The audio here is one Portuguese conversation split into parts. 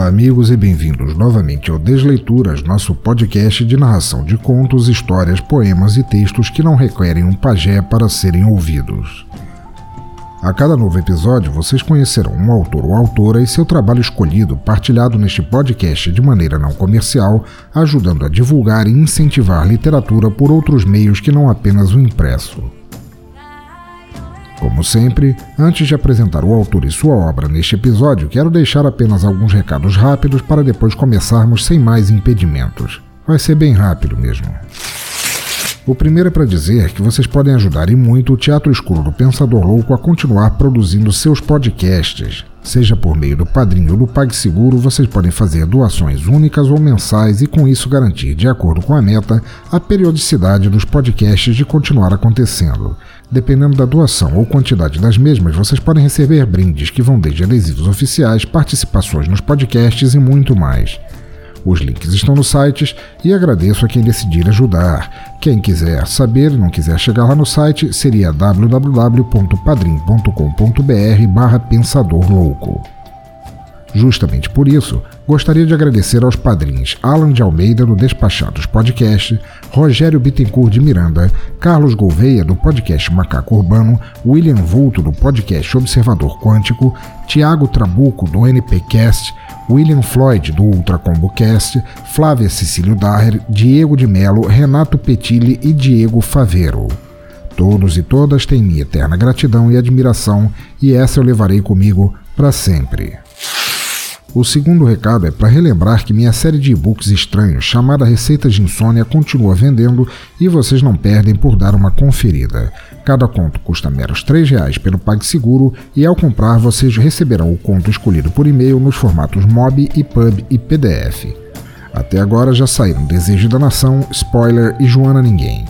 Olá, amigos, e bem-vindos novamente ao Desleituras, nosso podcast de narração de contos, histórias, poemas e textos que não requerem um pajé para serem ouvidos. A cada novo episódio, vocês conhecerão um autor ou autora e seu trabalho escolhido, partilhado neste podcast de maneira não comercial, ajudando a divulgar e incentivar literatura por outros meios que não apenas o impresso. Como sempre, antes de apresentar o autor e sua obra neste episódio, quero deixar apenas alguns recados rápidos para depois começarmos sem mais impedimentos. Vai ser bem rápido mesmo. O primeiro é para dizer que vocês podem ajudar e muito o Teatro Escuro do Pensador Louco a continuar produzindo seus podcasts. Seja por meio do Padrinho ou do PagSeguro, vocês podem fazer doações únicas ou mensais e com isso garantir, de acordo com a meta, a periodicidade dos podcasts de continuar acontecendo. Dependendo da doação ou quantidade das mesmas, vocês podem receber brindes que vão desde adesivos oficiais, participações nos podcasts e muito mais. Os links estão nos sites e agradeço a quem decidir ajudar. Quem quiser saber e não quiser chegar lá no site, seria www.padrim.com.br barra Pensador Louco. Justamente por isso, gostaria de agradecer aos padrinhos Alan de Almeida, do Despachados Podcast, Rogério Bittencourt de Miranda, Carlos Gouveia, do podcast Macaco Urbano, William Vulto, do podcast Observador Quântico, Tiago Trabuco, do NPcast, William Floyd, do UltraComboCast, Flávia Cecílio Daher, Diego de Melo, Renato Petilli e Diego Favero. Todos e todas têm minha eterna gratidão e admiração, e essa eu levarei comigo para sempre. O segundo recado é para relembrar que minha série de e-books estranhos chamada Receitas de Insônia continua vendendo e vocês não perdem por dar uma conferida. Cada conto custa meros R$ reais pelo PagSeguro e ao comprar vocês receberão o conto escolhido por e-mail nos formatos MOB, EPUB e PDF. Até agora já saíram Desejo da Nação, Spoiler e Joana Ninguém.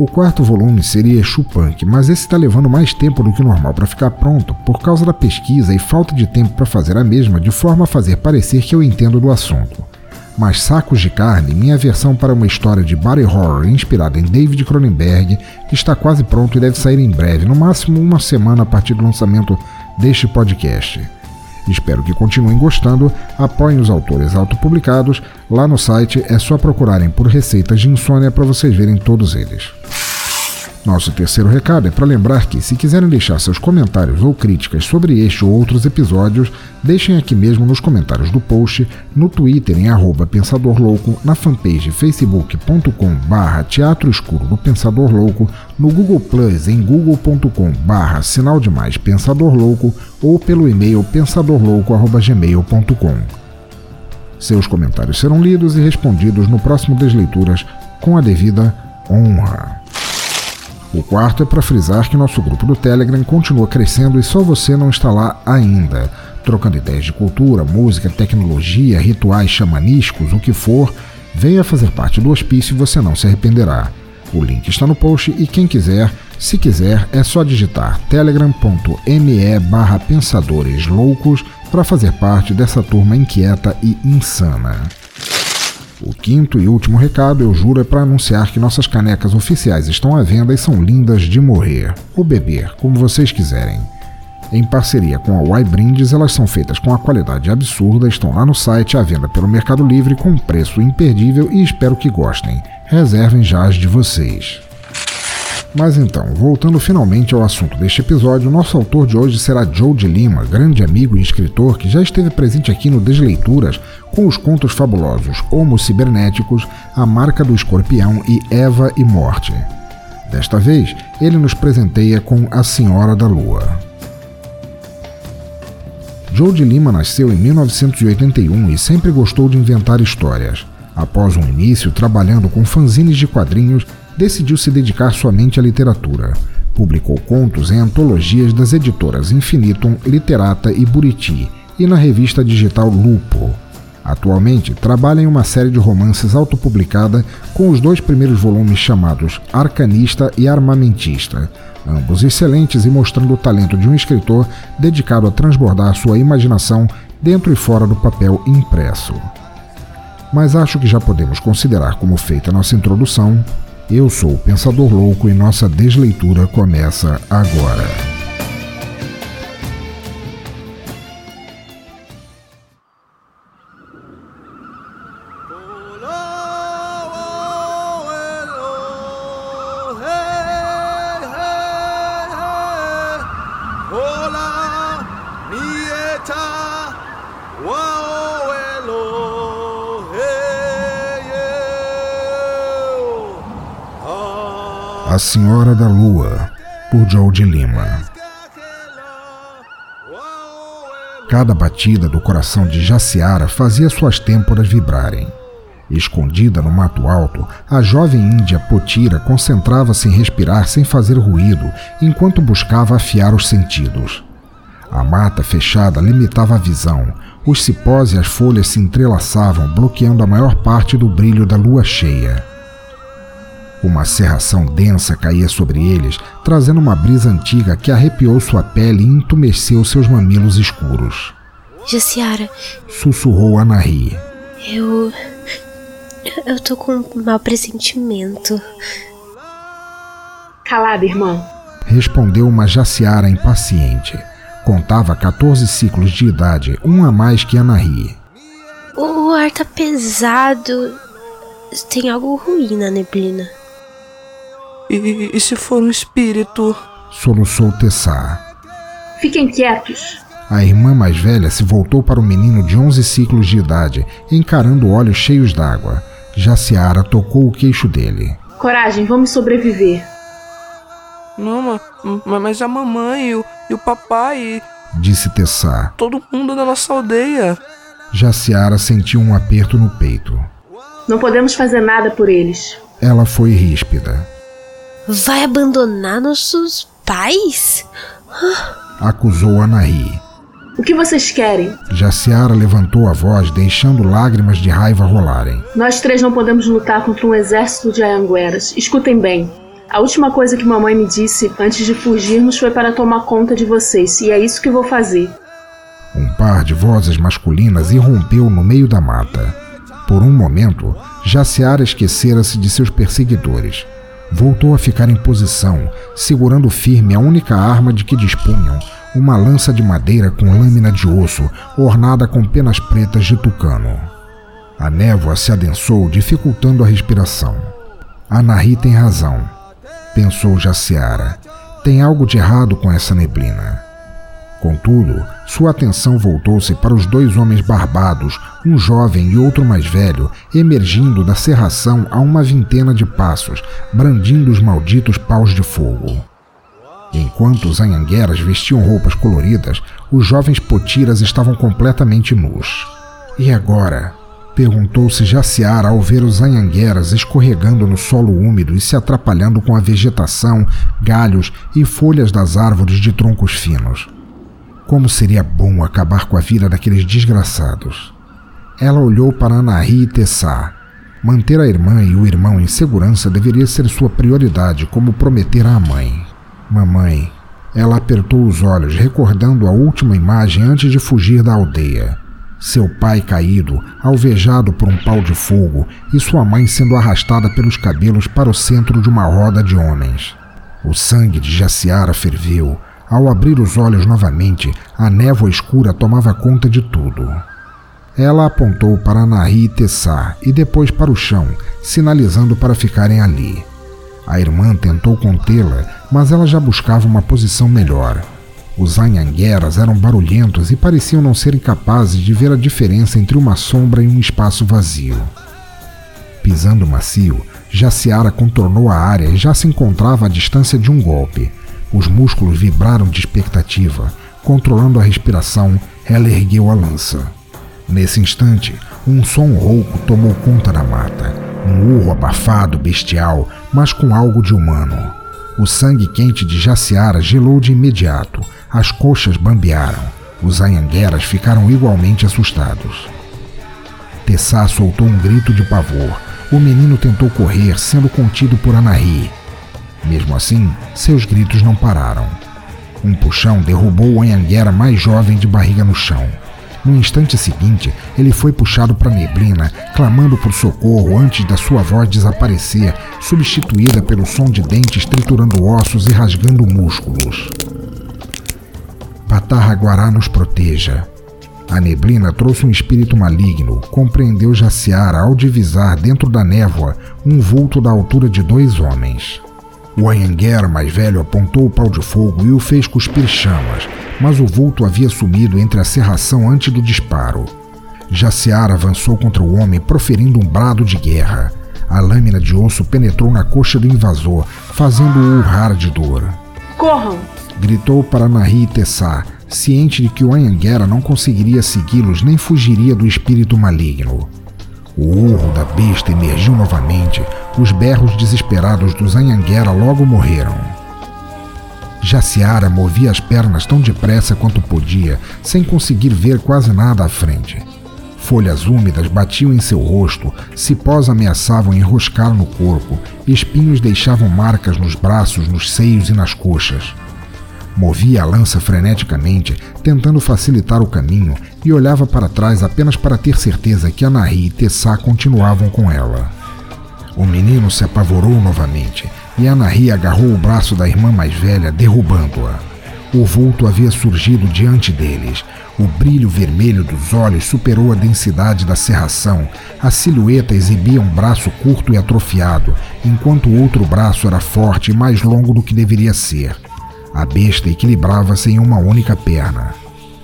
O quarto volume seria Chupunk, mas esse está levando mais tempo do que normal para ficar pronto, por causa da pesquisa e falta de tempo para fazer a mesma, de forma a fazer parecer que eu entendo do assunto. Mas Sacos de Carne, minha versão para uma história de body horror inspirada em David Cronenberg, está quase pronto e deve sair em breve, no máximo uma semana a partir do lançamento deste podcast. Espero que continuem gostando, apoiem os autores autopublicados, lá no site é só procurarem por receitas de insônia para vocês verem todos eles. Nosso terceiro recado é para lembrar que, se quiserem deixar seus comentários ou críticas sobre este ou outros episódios, deixem aqui mesmo nos comentários do post, no Twitter em arroba Pensador Louco, na fanpage facebook.com barra Teatro Escuro do Pensador Louco, no Google Plus em google.com barra Sinal Demais Pensador Louco ou pelo e-mail pensadorlouco.gmail.com. Seus comentários serão lidos e respondidos no próximo Desleituras com a devida honra. O quarto é para frisar que nosso grupo do Telegram continua crescendo e só você não está lá ainda. Trocando ideias de cultura, música, tecnologia, rituais xamanísticos, o que for, venha fazer parte do hospício e você não se arrependerá. O link está no post e quem quiser, se quiser, é só digitar telegram.me barra pensadores loucos para fazer parte dessa turma inquieta e insana. O quinto e último recado, eu juro, é para anunciar que nossas canecas oficiais estão à venda e são lindas de morrer, ou beber, como vocês quiserem. Em parceria com a Y Brindes, elas são feitas com a qualidade absurda, estão lá no site à venda pelo Mercado Livre com preço imperdível e espero que gostem. Reservem já as de vocês. Mas então, voltando finalmente ao assunto deste episódio, nosso autor de hoje será Joe de Lima, grande amigo e escritor que já esteve presente aqui no Desleituras com os contos fabulosos Homo Cibernéticos, A Marca do Escorpião e Eva e Morte. Desta vez, ele nos presenteia com A Senhora da Lua. Joe de Lima nasceu em 1981 e sempre gostou de inventar histórias. Após um início trabalhando com fanzines de quadrinhos, decidiu se dedicar somente à literatura. Publicou contos em antologias das editoras Infinitum, Literata e Buriti e na revista digital Lupo. Atualmente trabalha em uma série de romances autopublicada com os dois primeiros volumes chamados Arcanista e Armamentista, ambos excelentes e mostrando o talento de um escritor dedicado a transbordar sua imaginação dentro e fora do papel impresso. Mas acho que já podemos considerar como feita nossa introdução. Eu sou o Pensador Louco e nossa desleitura começa agora. Senhora da Lua, por Joe de Lima. Cada batida do coração de Jaciara fazia suas têmporas vibrarem. Escondida no mato alto, a jovem índia Potira concentrava-se em respirar sem fazer ruído enquanto buscava afiar os sentidos. A mata fechada limitava a visão, os cipós e as folhas se entrelaçavam, bloqueando a maior parte do brilho da lua cheia. Uma serração densa caía sobre eles, trazendo uma brisa antiga que arrepiou sua pele e entumeceu seus mamilos escuros. Jaciara. Sussurrou Anahi. Eu. Eu tô com um mau pressentimento. Calada, irmã. Respondeu uma Jaciara impaciente. Contava 14 ciclos de idade, um a mais que Anahi. O ar tá pesado. Tem algo ruim na neblina. E, e se for um espírito? Soluçou Tessá. Fiquem quietos. A irmã mais velha se voltou para o menino de 11 ciclos de idade, encarando olhos cheios d'água. Jaciara tocou o queixo dele. Coragem, vamos sobreviver. Não, mas a mamãe e o, e o papai. Disse Tessá. Todo mundo da nossa aldeia. Jaciara sentiu um aperto no peito. Não podemos fazer nada por eles. Ela foi ríspida. Vai abandonar nossos pais? Acusou Anaí. O que vocês querem? Jaciara levantou a voz, deixando lágrimas de raiva rolarem. Nós três não podemos lutar contra um exército de Ayangueras. Escutem bem. A última coisa que mamãe me disse antes de fugirmos foi para tomar conta de vocês, e é isso que vou fazer. Um par de vozes masculinas irrompeu no meio da mata. Por um momento, Jaciara esquecera-se de seus perseguidores voltou a ficar em posição, segurando firme a única arma de que dispunham, uma lança de madeira com lâmina de osso, ornada com penas pretas de tucano. A névoa se adensou, dificultando a respiração. Anahi tem razão, pensou Jaciara. Tem algo de errado com essa neblina. Contudo, sua atenção voltou-se para os dois homens barbados, um jovem e outro mais velho, emergindo da serração a uma vintena de passos, brandindo os malditos paus de fogo. Enquanto os anhangueras vestiam roupas coloridas, os jovens potiras estavam completamente nus. E agora? Perguntou-se Jaciara ao ver os anhangueras escorregando no solo úmido e se atrapalhando com a vegetação, galhos e folhas das árvores de troncos finos. Como seria bom acabar com a vida daqueles desgraçados. Ela olhou para Anahi e Tessá. Manter a irmã e o irmão em segurança deveria ser sua prioridade, como prometera à mãe. Mamãe. Ela apertou os olhos, recordando a última imagem antes de fugir da aldeia. Seu pai caído, alvejado por um pau de fogo, e sua mãe sendo arrastada pelos cabelos para o centro de uma roda de homens. O sangue de Jaciara ferveu, ao abrir os olhos novamente, a névoa escura tomava conta de tudo. Ela apontou para Anahi e Tessá e depois para o chão, sinalizando para ficarem ali. A irmã tentou contê-la, mas ela já buscava uma posição melhor. Os anhangueras eram barulhentos e pareciam não serem capazes de ver a diferença entre uma sombra e um espaço vazio. Pisando macio, Jaciara contornou a área e já se encontrava à distância de um golpe. Os músculos vibraram de expectativa. Controlando a respiração, ela ergueu a lança. Nesse instante, Um som rouco tomou conta da mata. Um urro abafado, bestial, mas com algo de humano. O sangue quente de Jaciara gelou de imediato. As coxas bambearam. Os anhangueras ficaram igualmente assustados. Tessá soltou um grito de pavor. O menino tentou correr, sendo contido por Anahi. Mesmo assim, seus gritos não pararam. Um puxão derrubou o anhanguera mais jovem de barriga no chão. No instante seguinte, ele foi puxado para a neblina, clamando por socorro antes da sua voz desaparecer, substituída pelo som de dentes triturando ossos e rasgando músculos. Batarra Guará nos proteja. A neblina trouxe um espírito maligno, compreendeu Jaciara ao divisar dentro da névoa um vulto da altura de dois homens. O Anhanguera mais velho apontou o pau de fogo e o fez cuspir chamas, mas o vulto havia sumido entre a serração antes do disparo. Jaciara avançou contra o homem, proferindo um brado de guerra. A lâmina de osso penetrou na coxa do invasor, fazendo-o urrar de dor. Corram! Gritou para Nahi Tessá, ciente de que o Anhanguera não conseguiria segui-los nem fugiria do espírito maligno. O urro da besta emergiu novamente. Os berros desesperados dos Anhanguera logo morreram. Jaciara movia as pernas tão depressa quanto podia, sem conseguir ver quase nada à frente. Folhas úmidas batiam em seu rosto, cipós ameaçavam enroscar no corpo, espinhos deixavam marcas nos braços, nos seios e nas coxas. Movia a lança freneticamente, tentando facilitar o caminho, e olhava para trás apenas para ter certeza que Anahi e Tessá continuavam com ela. O menino se apavorou novamente e Anahi agarrou o braço da irmã mais velha, derrubando-a. O vulto havia surgido diante deles. O brilho vermelho dos olhos superou a densidade da serração. A silhueta exibia um braço curto e atrofiado, enquanto o outro braço era forte e mais longo do que deveria ser. A besta equilibrava-se em uma única perna.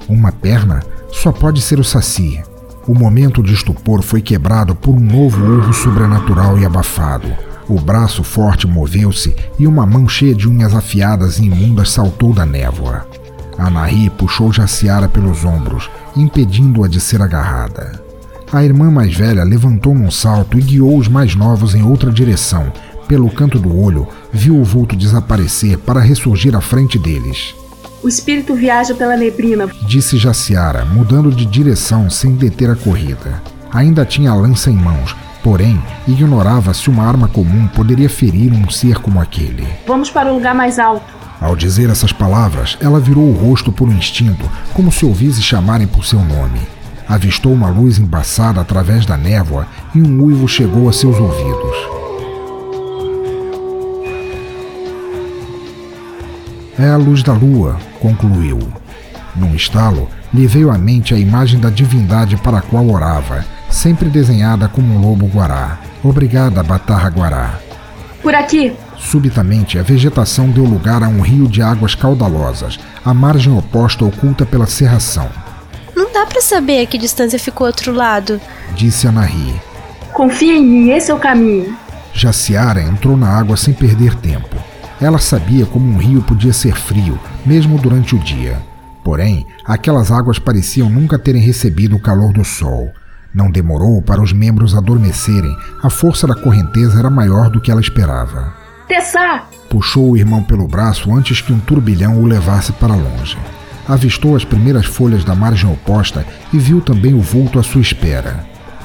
Uma perna só pode ser o Saci. O momento de estupor foi quebrado por um novo urro sobrenatural e abafado. O braço forte moveu-se e uma mão cheia de unhas afiadas e imundas saltou da névoa. Anahi puxou Jaciara pelos ombros, impedindo-a de ser agarrada. A irmã mais velha levantou num salto e guiou os mais novos em outra direção. Pelo canto do olho, viu o vulto desaparecer para ressurgir à frente deles. O espírito viaja pela neblina, disse Jaciara, mudando de direção sem deter a corrida. Ainda tinha a lança em mãos, porém ignorava se uma arma comum poderia ferir um ser como aquele. Vamos para o lugar mais alto. Ao dizer essas palavras, ela virou o rosto por um instinto, como se ouvisse chamarem por seu nome. Avistou uma luz embaçada através da névoa e um uivo chegou a seus ouvidos. É a luz da lua, concluiu. Num estalo, lhe veio à mente a imagem da divindade para a qual orava, sempre desenhada como um lobo guará. Obrigada, Batarra Guará. Por aqui! Subitamente, a vegetação deu lugar a um rio de águas caudalosas, a margem oposta oculta pela serração. Não dá para saber a que distância ficou outro lado, disse Anahi. Confia em mim, esse é o caminho. Jaciara entrou na água sem perder tempo. Ela sabia como um rio podia ser frio, mesmo durante o dia. Porém, aquelas águas pareciam nunca terem recebido o calor do sol. Não demorou para os membros adormecerem, a força da correnteza era maior do que ela esperava. Tessá! Puxou o irmão pelo braço antes que um turbilhão o levasse para longe. Avistou as primeiras folhas da margem oposta e viu também o vulto à sua espera.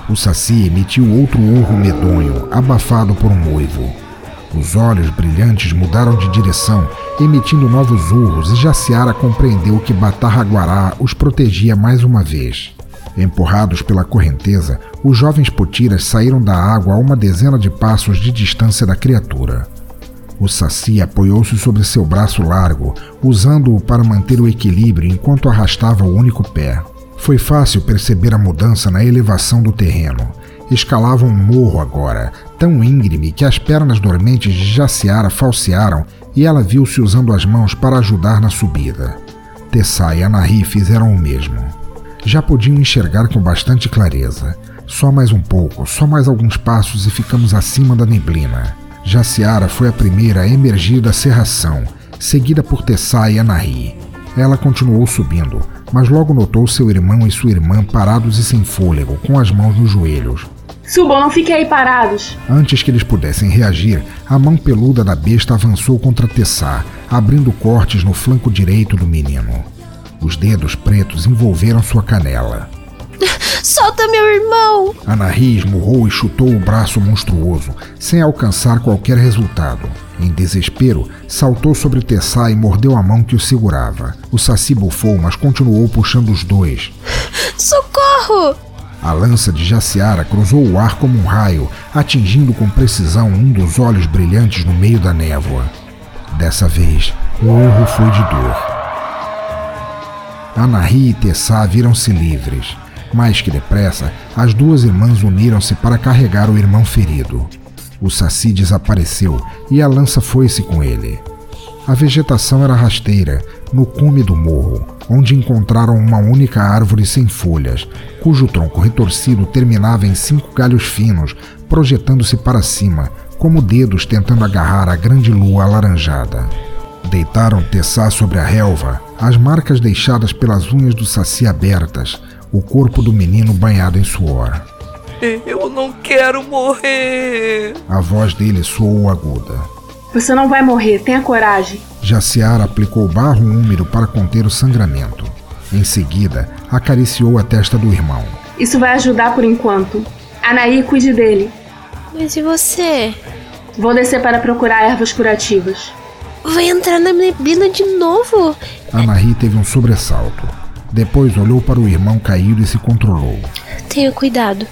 O Saci emitiu outro urro medonho, abafado por um uivo. Os olhos brilhantes mudaram de direção, emitindo novos urros, e Jaciara compreendeu que Batarraguará os protegia mais uma vez. Empurrados pela correnteza, os jovens potiras saíram da água a uma dezena de passos de distância da criatura. O Saci apoiou-se sobre seu braço largo, usando-o para manter o equilíbrio enquanto arrastava o único pé. Foi fácil perceber a mudança na elevação do terreno. Escalavam um morro agora, tão íngreme que as pernas dormentes de Jaciara falsearam e ela viu-se usando as mãos para ajudar na subida. Tessá e Anahi fizeram o mesmo. Já podiam enxergar com bastante clareza. Só mais um pouco, só mais alguns passos e ficamos acima da neblina. Jaciara foi a primeira a emergir da serração, seguida por Tessá e Anahi. Ela continuou subindo, mas logo notou seu irmão e sua irmã parados e sem fôlego, com as mãos nos joelhos. Subam, não fiquem aí parados. Antes que eles pudessem reagir, a mão peluda da besta avançou contra Tessá, abrindo cortes no flanco direito do menino. Os dedos pretos envolveram sua canela. Solta meu irmão! Anahi esmurrou e chutou o braço monstruoso, sem alcançar qualquer resultado. Em desespero, saltou sobre Tessá e mordeu a mão que o segurava. O Saci bufou, mas continuou puxando os dois. Socorro! A lança de Jaciara cruzou o ar como um raio, atingindo com precisão um dos olhos brilhantes no meio da névoa. Dessa vez, o urro foi de dor. Anahi e Tessá viram-se livres. Mais que depressa, as duas irmãs uniram-se para carregar o irmão ferido. O saci desapareceu e a lança foi-se com ele. A vegetação era rasteira, no cume do morro, onde encontraram uma única árvore sem folhas, cujo tronco retorcido terminava em cinco galhos finos, projetando-se para cima, como dedos tentando agarrar a grande lua alaranjada. Deitaram Tessá sobre a relva, as marcas deixadas pelas unhas do saci abertas, o corpo do menino banhado em suor. Eu não quero morrer. A voz dele soou aguda. Você não vai morrer, tenha coragem. Jaciara aplicou barro úmido para conter o sangramento. Em seguida, acariciou a testa do irmão. Isso vai ajudar por enquanto. Anaí, cuide dele. Mas e você? Vou descer para procurar ervas curativas. Vai entrar na neblina de novo? Anahi teve um sobressalto. Depois olhou para o irmão caído e se controlou. Tenha cuidado.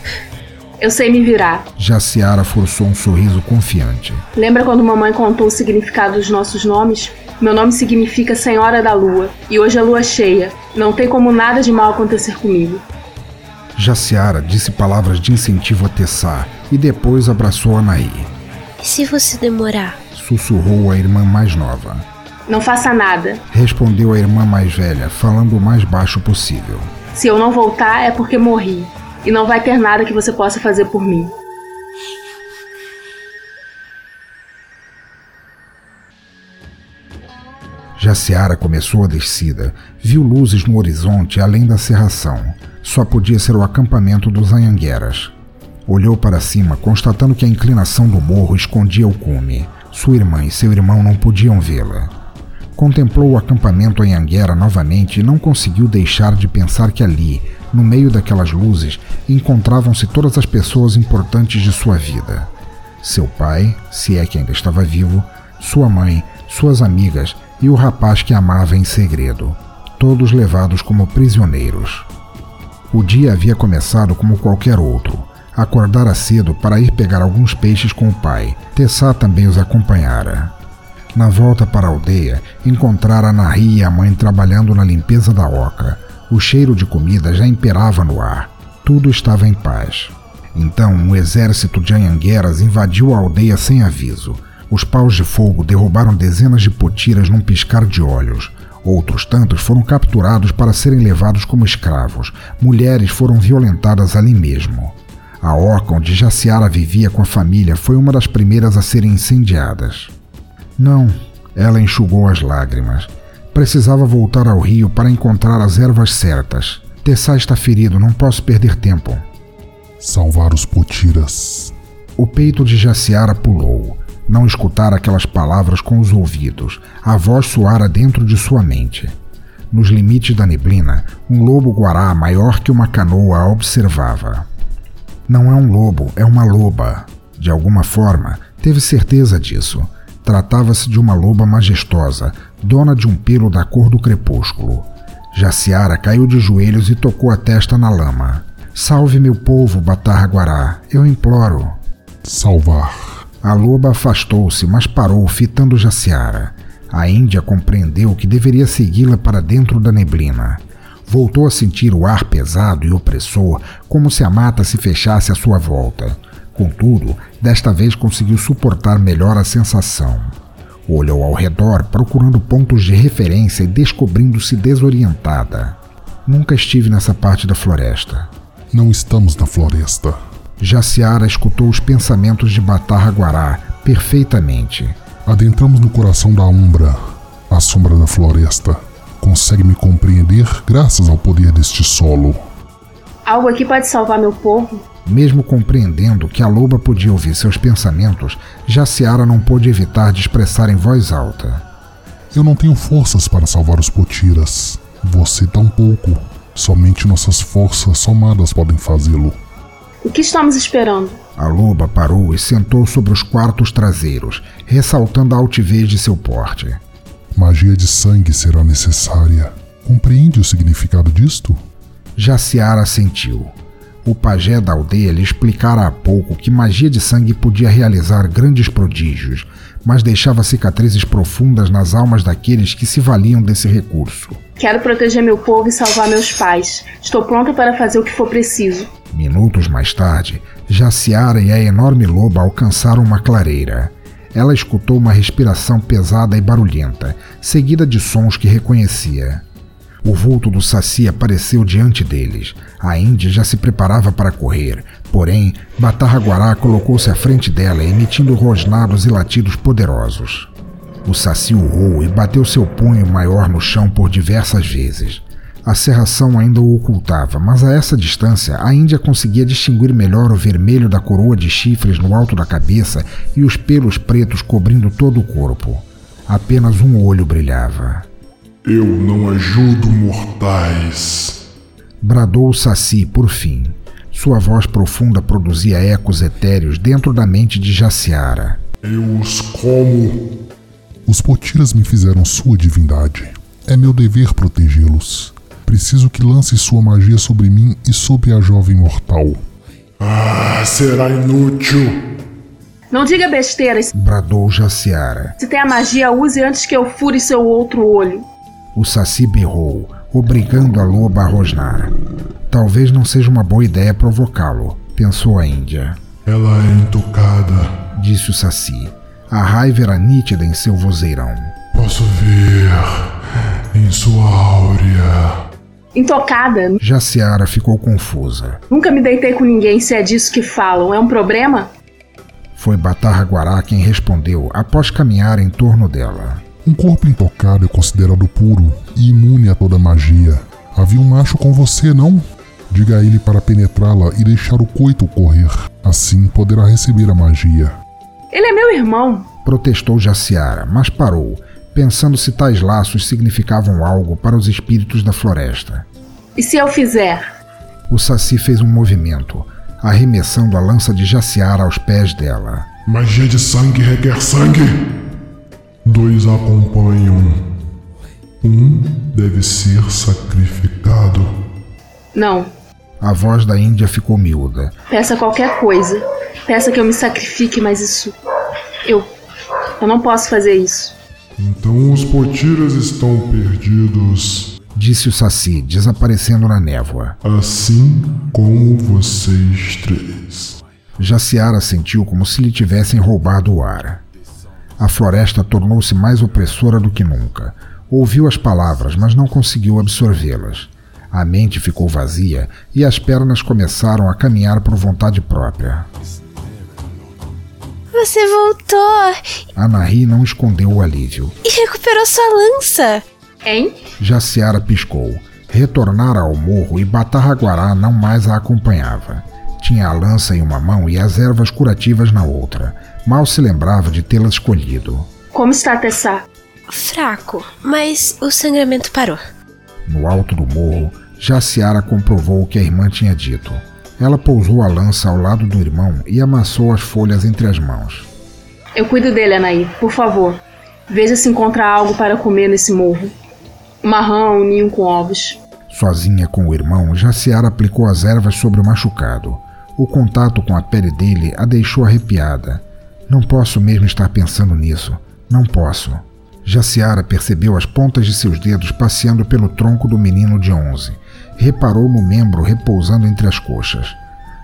Eu sei me virar. Jaciara forçou um sorriso confiante. Lembra quando mamãe contou o significado dos nossos nomes? Meu nome significa Senhora da Lua, e hoje é lua cheia. Não tem como nada de mal acontecer comigo. Jaciara disse palavras de incentivo a Tessá e depois abraçou Anaí. E se você demorar? Sussurrou a irmã mais nova. Não faça nada. Respondeu a irmã mais velha, falando o mais baixo possível. Se eu não voltar é porque morri. E não vai ter nada que você possa fazer por mim. Jaciara começou a descida. Viu luzes no horizonte além da serração. Só podia ser o acampamento dos Anhangueras. Olhou para cima, constatando que a inclinação do morro escondia o cume. Sua irmã e seu irmão não podiam vê-la. Contemplou o acampamento em Anguera novamente e não conseguiu deixar de pensar que ali, no meio daquelas luzes, encontravam-se todas as pessoas importantes de sua vida. Seu pai, se é que ainda estava vivo, sua mãe, suas amigas e o rapaz que amava em segredo, todos levados como prisioneiros. O dia havia começado como qualquer outro. Acordara cedo para ir pegar alguns peixes com o pai. Tessá também os acompanhara. Na volta para a aldeia, encontrara Nahi e a mãe trabalhando na limpeza da oca. O cheiro de comida já imperava no ar. Tudo estava em paz. Então, um exército de anhangueras invadiu a aldeia sem aviso. Os paus de fogo derrubaram dezenas de potiras num piscar de olhos. Outros tantos foram capturados para serem levados como escravos. Mulheres foram violentadas ali mesmo. A oca onde Jaciara vivia com a família foi uma das primeiras a serem incendiadas. Não, ela enxugou as lágrimas. Precisava voltar ao rio para encontrar as ervas certas. Tessá está ferido, não posso perder tempo. Salvar os potiras. O peito de Jaciara pulou. Não escutara aquelas palavras com os ouvidos. A voz soara dentro de sua mente. Nos limites da neblina, um lobo guará maior que uma canoa a observava. Não é um lobo, é uma loba. De alguma forma, teve certeza disso. Tratava-se de uma loba majestosa, dona de um pelo da cor do crepúsculo. Jaciara caiu de joelhos e tocou a testa na lama. Salve meu povo, Batarra Guará, eu imploro. Salvar. A loba afastou-se, mas parou, fitando Jaciara. A Índia compreendeu que deveria segui-la para dentro da neblina. Voltou a sentir o ar pesado e opressor, como se a mata se fechasse à sua volta. Contudo, desta vez conseguiu suportar melhor a sensação. Olhou ao redor, procurando pontos de referência e descobrindo-se desorientada. Nunca estive nessa parte da floresta. Não estamos na floresta. Jaciara escutou os pensamentos de Batarra Guará perfeitamente. Adentramos no coração da Umbra, a sombra da floresta. consegue me compreender graças ao poder deste solo. Algo aqui pode salvar meu povo? Mesmo compreendendo que a loba podia ouvir seus pensamentos, Jaciara não pôde evitar de expressar em voz alta. Eu não tenho forças para salvar os Potiras. Você tampouco. Somente nossas forças somadas podem fazê-lo. O que estamos esperando? A loba parou e sentou sobre os quartos traseiros, ressaltando a altivez de seu porte. Magia de sangue será necessária. Compreende o significado disto? Jaciara sentiu. O pajé da aldeia lhe explicara há pouco que magia de sangue podia realizar grandes prodígios, mas deixava cicatrizes profundas nas almas daqueles que se valiam desse recurso. Quero proteger meu povo e salvar meus pais. Estou pronta para fazer o que for preciso. Minutos mais tarde, Jaciara e a enorme loba alcançaram uma clareira. Ela escutou uma respiração pesada e barulhenta, seguida de sons que reconhecia. O vulto do Saci apareceu diante deles. A Índia já se preparava para correr, porém, Batarraguará colocou-se à frente dela, emitindo rosnados e latidos poderosos. O Saci urrou e bateu seu punho maior no chão por diversas vezes. A serração ainda o ocultava, mas a essa distância a Índia conseguia distinguir melhor o vermelho da coroa de chifres no alto da cabeça e os pelos pretos cobrindo todo o corpo. Apenas um olho brilhava. Eu não ajudo mortais. Bradou o Saci por fim. Sua voz profunda produzia ecos etéreos dentro da mente de Jaciara. Eu os como. Os Potiras me fizeram sua divindade. É meu dever protegê-los. Preciso que lance sua magia sobre mim e sobre a jovem mortal. Ah, será inútil. Não diga besteiras. Bradou Jaciara. Se tem a magia, use antes que eu fure seu outro olho. O Saci berrou, obrigando a loba a rosnar. Talvez não seja uma boa ideia provocá-lo, pensou a Índia. Ela é intocada. Disse o Saci. A raiva era nítida em seu vozeirão. Posso ver em sua áurea. Intocada. Jaciara ficou confusa. Nunca me deitei com ninguém se é disso que falam. É um problema? Foi Batarraguará quem respondeu após caminhar em torno dela. Um corpo intocado é considerado puro e imune a toda magia. Havia um macho com você, não? Diga a ele para penetrá-la e deixar o coito correr. Assim poderá receber a magia. Ele é meu irmão. Protestou Jaciara, mas parou, pensando se tais laços significavam algo para os espíritos da floresta. E se eu fizer? O Saci fez um movimento, arremessando a lança de Jaciara aos pés dela. Magia de sangue requer sangue. Dois acompanham. Um deve ser sacrificado. Não. A voz da Índia ficou miúda. Peça qualquer coisa. Peça que eu me sacrifique, mas isso. Eu. Eu não posso fazer isso. Então os potiras estão perdidos. Disse o Saci, desaparecendo na névoa. Assim como vocês três. Jaciara sentiu como se lhe tivessem roubado o ar. A floresta tornou-se mais opressora do que nunca. Ouviu as palavras, mas não conseguiu absorvê-las. A mente ficou vazia e as pernas começaram a caminhar por vontade própria. Você voltou Anahi não escondeu o alívio. e recuperou sua lança. Hein? Jaciara piscou. Retornara ao morro e Batarraguará não mais a acompanhava. Tinha a lança em uma mão e as ervas curativas na outra. Mal se lembrava de tê-la escolhido. Como está Tessá? Fraco, mas o sangramento parou. No alto do morro, Jaciara comprovou o que a irmã tinha dito. Ela pousou a lança ao lado do irmão e amassou as folhas entre as mãos. Eu cuido dele, Anaí. Por favor. Veja se encontra algo para comer nesse morro. Uma rã, um ninho com ovos. Sozinha com o irmão, Jaciara aplicou as ervas sobre o machucado. O contato com a pele dele a deixou arrepiada. Não posso mesmo estar pensando nisso. Não posso. Jaciara percebeu as pontas de seus dedos passeando pelo tronco do menino de onze. Reparou no membro repousando entre as coxas.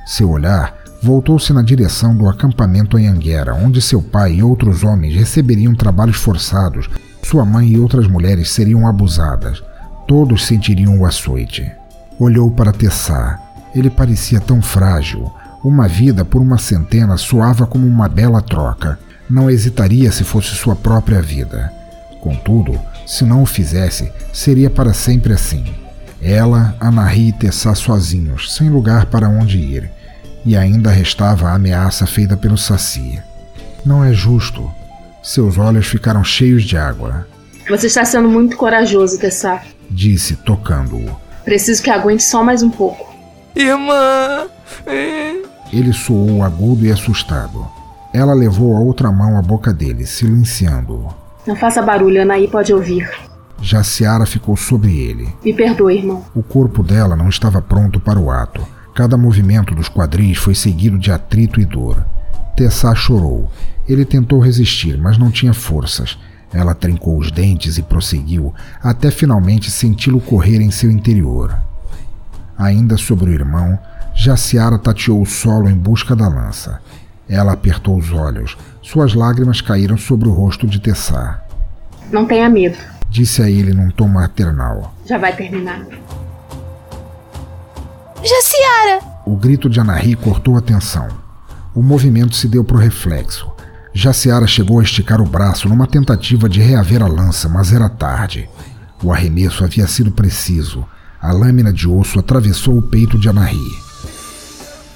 Seu olhar voltou-se na direção do acampamento Anhanguera, onde seu pai e outros homens receberiam trabalhos forçados, sua mãe e outras mulheres seriam abusadas. Todos sentiriam o açoite. Olhou para Tessá. Ele parecia tão frágil. Uma vida por uma centena soava como uma bela troca. Não hesitaria se fosse sua própria vida. Contudo, se não o fizesse, seria para sempre assim. Ela, Anahi e Tessá sozinhos, sem lugar para onde ir, e ainda restava a ameaça feita pelo Saci. Não é justo. Seus olhos ficaram cheios de água. Você está sendo muito corajoso, Tessá. Disse, tocando-o. Preciso que aguente só mais um pouco. Irmã! Ele soou agudo e assustado. Ela levou a outra mão à boca dele, silenciando-o. Não faça barulho, Anaí pode ouvir. Jaciara ficou sobre ele. Me perdoe, irmão. O corpo dela não estava pronto para o ato. Cada movimento dos quadris foi seguido de atrito e dor. Tessá chorou. Ele tentou resistir, mas não tinha forças. Ela trincou os dentes e prosseguiu, até finalmente senti-lo correr em seu interior. Ainda sobre o irmão, Jaciara tateou o solo em busca da lança. Ela apertou os olhos. Suas lágrimas caíram sobre o rosto de Tessá. Não tenha medo. Disse a ele num tom maternal. Já vai terminar. Jaciara! O grito de Anahi cortou a tensão. O movimento se deu por reflexo. Jaciara chegou a esticar o braço numa tentativa de reaver a lança, mas era tarde. O arremesso havia sido preciso. A lâmina de osso atravessou o peito de Anahi.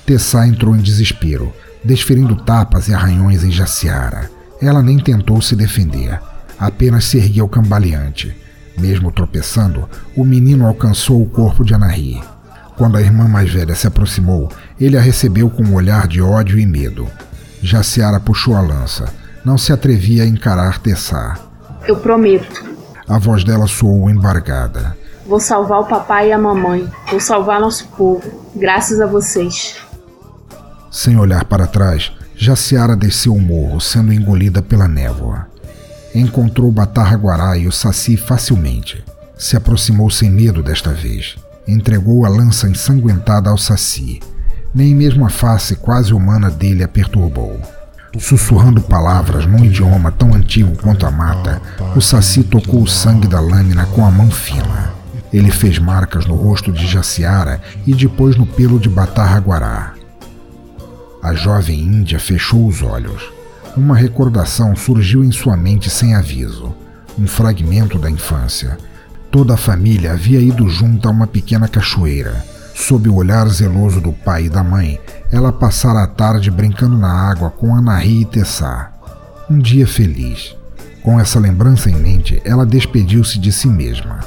Tessá entrou em desespero, desferindo tapas e arranhões em Jaciara. Ela nem tentou se defender, apenas se ergueu cambaleante. Mesmo tropeçando, o menino alcançou o corpo de Anahi. Quando a irmã mais velha se aproximou, ele a recebeu com um olhar de ódio e medo. Jaciara puxou a lança. Não se atrevia a encarar Tessá. Eu prometo. A voz dela soou embargada. Vou salvar o papai e a mamãe. Vou salvar nosso povo. Graças a vocês. Sem olhar para trás, Jaciara desceu o morro, sendo engolida pela névoa. Encontrou Batarra Guará e o Saci facilmente. Se aproximou sem medo desta vez. Entregou a lança ensanguentada ao Saci. Nem mesmo a face quase humana dele a perturbou. Sussurrando palavras num idioma tão antigo quanto a mata, o Saci tocou o sangue da lâmina com a mão fina. Ele fez marcas no rosto de Jaciara e depois no pelo de Batarra Guará. A jovem índia fechou os olhos. Uma recordação surgiu em sua mente sem aviso. Um fragmento da infância. Toda a família havia ido junto a uma pequena cachoeira. Sob o olhar zeloso do pai e da mãe, ela passara a tarde brincando na água com Anahi e Tessá. Um dia feliz. Com essa lembrança em mente, ela despediu-se de si mesma.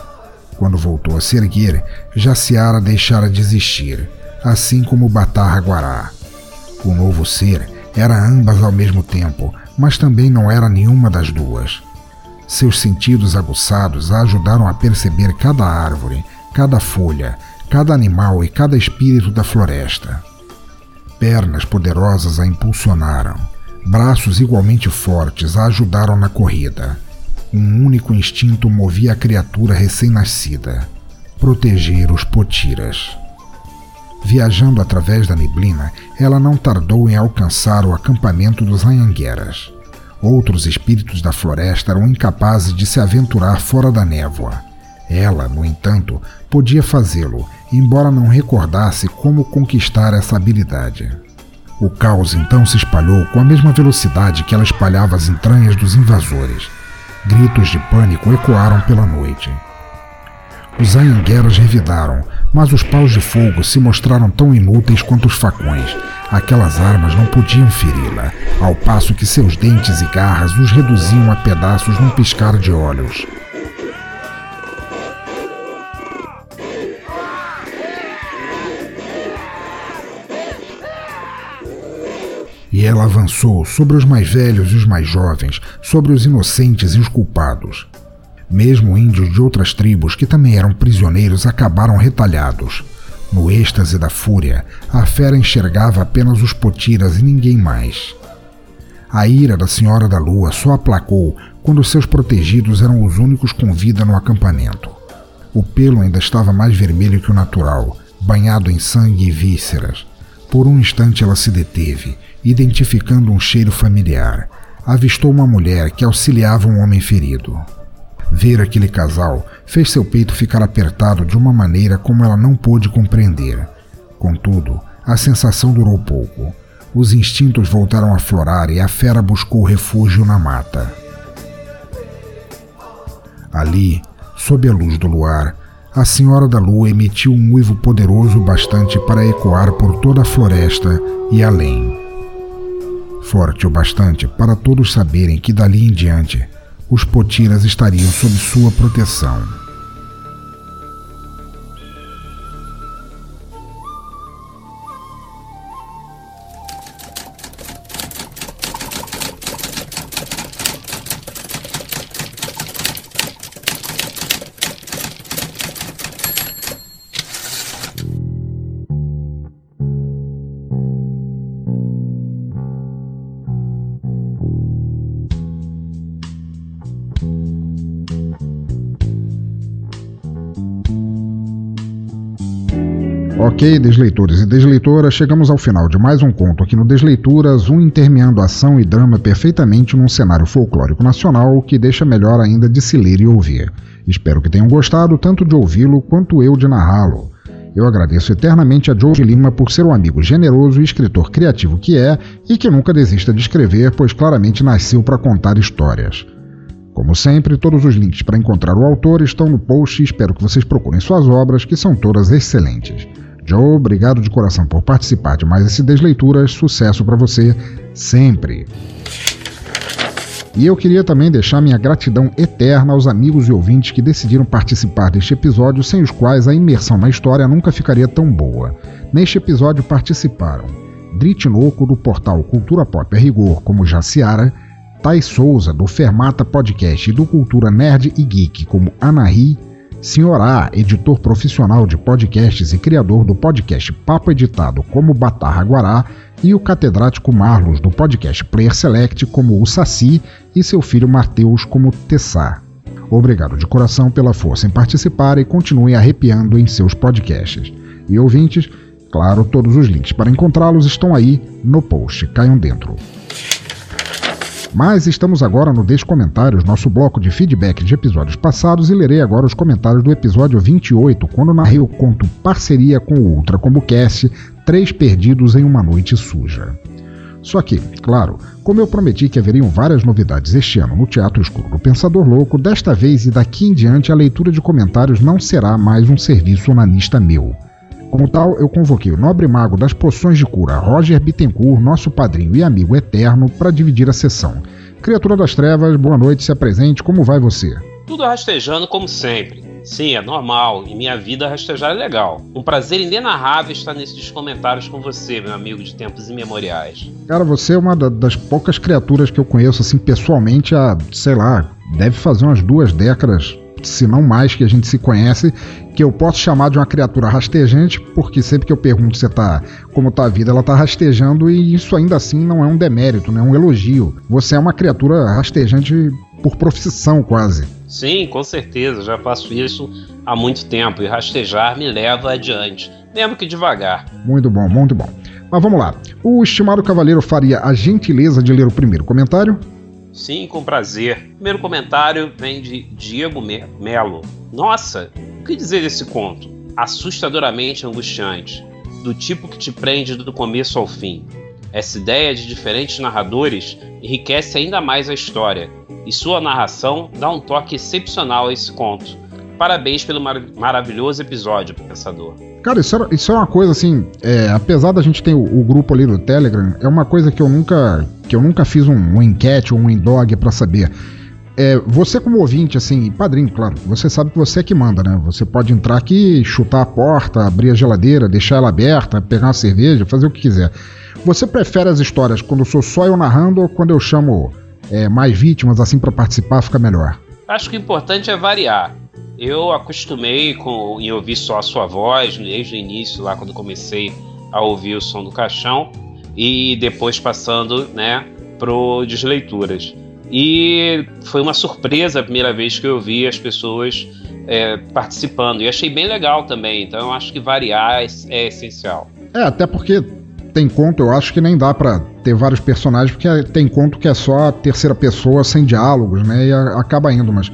Quando voltou a se erguer, Jaciara deixara de existir, assim como Batarra Guará. O novo ser era ambas ao mesmo tempo, mas também não era nenhuma das duas. Seus sentidos aguçados a ajudaram a perceber cada árvore, cada folha, cada animal e cada espírito da floresta. Pernas poderosas a impulsionaram, braços igualmente fortes a ajudaram na corrida. Um único instinto movia a criatura recém-nascida: proteger os potiras. Viajando através da neblina, ela não tardou em alcançar o acampamento dos anhangueras. Outros espíritos da floresta eram incapazes de se aventurar fora da névoa. Ela, no entanto, podia fazê-lo, embora não recordasse como conquistar essa habilidade. O caos então se espalhou com a mesma velocidade que ela espalhava as entranhas dos invasores. Gritos de pânico ecoaram pela noite. Os anhangueras revidaram, mas os paus de fogo se mostraram tão inúteis quanto os facões. Aquelas armas não podiam feri-la, ao passo que seus dentes e garras os reduziam a pedaços num piscar de olhos. E ela avançou sobre os mais velhos e os mais jovens, sobre os inocentes e os culpados. Mesmo índios de outras tribos que também eram prisioneiros acabaram retalhados. No êxtase da fúria, a fera enxergava apenas os potiras e ninguém mais. A ira da Senhora da Lua só aplacou quando seus protegidos eram os únicos com vida no acampamento. O pelo ainda estava mais vermelho que o natural, banhado em sangue e vísceras. Por um instante ela se deteve, identificando um cheiro familiar. Avistou uma mulher que auxiliava um homem ferido. Ver aquele casal fez seu peito ficar apertado de uma maneira como ela não pôde compreender. Contudo, a sensação durou pouco. Os instintos voltaram a florar e a fera buscou refúgio na mata. Ali, sob a luz do luar, a Senhora da Lua emitiu um uivo poderoso bastante para ecoar por toda a floresta e além. Forte o bastante para todos saberem que dali em diante os potiras estariam sob sua proteção. Ok, desleitores e desleitoras, chegamos ao final de mais um conto aqui no Desleituras, um intermeando ação e drama perfeitamente num cenário folclórico nacional que deixa melhor ainda de se ler e ouvir. Espero que tenham gostado tanto de ouvi-lo quanto eu de narrá-lo. Eu agradeço eternamente a Joe Lima por ser um amigo generoso e escritor criativo que é e que nunca desista de escrever, pois claramente nasceu para contar histórias. Como sempre, todos os links para encontrar o autor estão no post e espero que vocês procurem suas obras, que são todas excelentes. Joe, obrigado de coração por participar de mais esse Desleituras. Sucesso para você sempre. E eu queria também deixar minha gratidão eterna aos amigos e ouvintes que decidiram participar deste episódio, sem os quais a imersão na história nunca ficaria tão boa. Neste episódio participaram Drit Noco, do portal Cultura Pop a Rigor, como Jaciara, Thais Souza, do Fermata Podcast e do Cultura Nerd e Geek, como Anahi, Senhor A, editor profissional de podcasts e criador do podcast Papo Editado como Batarra Guará, e o catedrático Marlos do podcast Player Select como o Saci e seu filho Mateus como Tessá. Obrigado de coração pela força em participar e continue arrepiando em seus podcasts. E ouvintes, claro, todos os links para encontrá-los estão aí no post. Caiam dentro. Mas estamos agora no Descomentários, nosso bloco de feedback de episódios passados, e lerei agora os comentários do episódio 28, quando narrei o conto Parceria com o Ultra como cast, Três Perdidos em uma Noite Suja. Só que, claro, como eu prometi que haveriam várias novidades este ano no Teatro Escuro do Pensador Louco, desta vez e daqui em diante a leitura de comentários não será mais um serviço onanista meu. Como tal, eu convoquei o nobre mago das poções de cura, Roger Bittencourt, nosso padrinho e amigo eterno, para dividir a sessão. Criatura das Trevas, boa noite, se apresente, como vai você? Tudo rastejando como sempre. Sim, é normal, e minha vida rastejar é legal. Um prazer inenarrável estar nesses comentários com você, meu amigo de tempos imemoriais. Cara, você é uma das poucas criaturas que eu conheço, assim, pessoalmente, há, sei lá, deve fazer umas duas décadas, se não mais, que a gente se conhece, que eu posso chamar de uma criatura rastejante, porque sempre que eu pergunto se tá, como tá a vida, ela tá rastejando e isso ainda assim não é um demérito, não é um elogio. Você é uma criatura rastejante por profissão quase. Sim, com certeza, já faço isso há muito tempo e rastejar me leva adiante, mesmo que devagar. Muito bom, muito bom. Mas vamos lá. O estimado cavaleiro faria a gentileza de ler o primeiro comentário? Sim, com prazer. Primeiro comentário vem de Diego Melo. Nossa, o que dizer desse conto? Assustadoramente angustiante, do tipo que te prende do começo ao fim. Essa ideia de diferentes narradores enriquece ainda mais a história, e sua narração dá um toque excepcional a esse conto. Parabéns pelo mar maravilhoso episódio, Pensador. Cara, isso, era, isso é uma coisa assim, é, apesar da gente ter o, o, grupo ali do Telegram, é uma coisa que eu nunca que eu nunca fiz um, um enquete ou um endog para saber. É, você como ouvinte, assim, padrinho, claro, você sabe que você é que manda, né? Você pode entrar aqui, chutar a porta, abrir a geladeira, deixar ela aberta, pegar uma cerveja, fazer o que quiser. Você prefere as histórias quando sou só eu narrando ou quando eu chamo é, mais vítimas assim para participar, fica melhor? Acho que o importante é variar. Eu acostumei com, em ouvir só a sua voz desde o início, lá quando comecei a ouvir o som do caixão, e depois passando né, pro Desleituras. E foi uma surpresa a primeira vez que eu vi as pessoas é, participando. E achei bem legal também. Então eu acho que variar é, é essencial. É, até porque tem conto, eu acho que nem dá para ter vários personagens, porque tem conto que é só a terceira pessoa sem diálogos, né? E acaba indo, mas.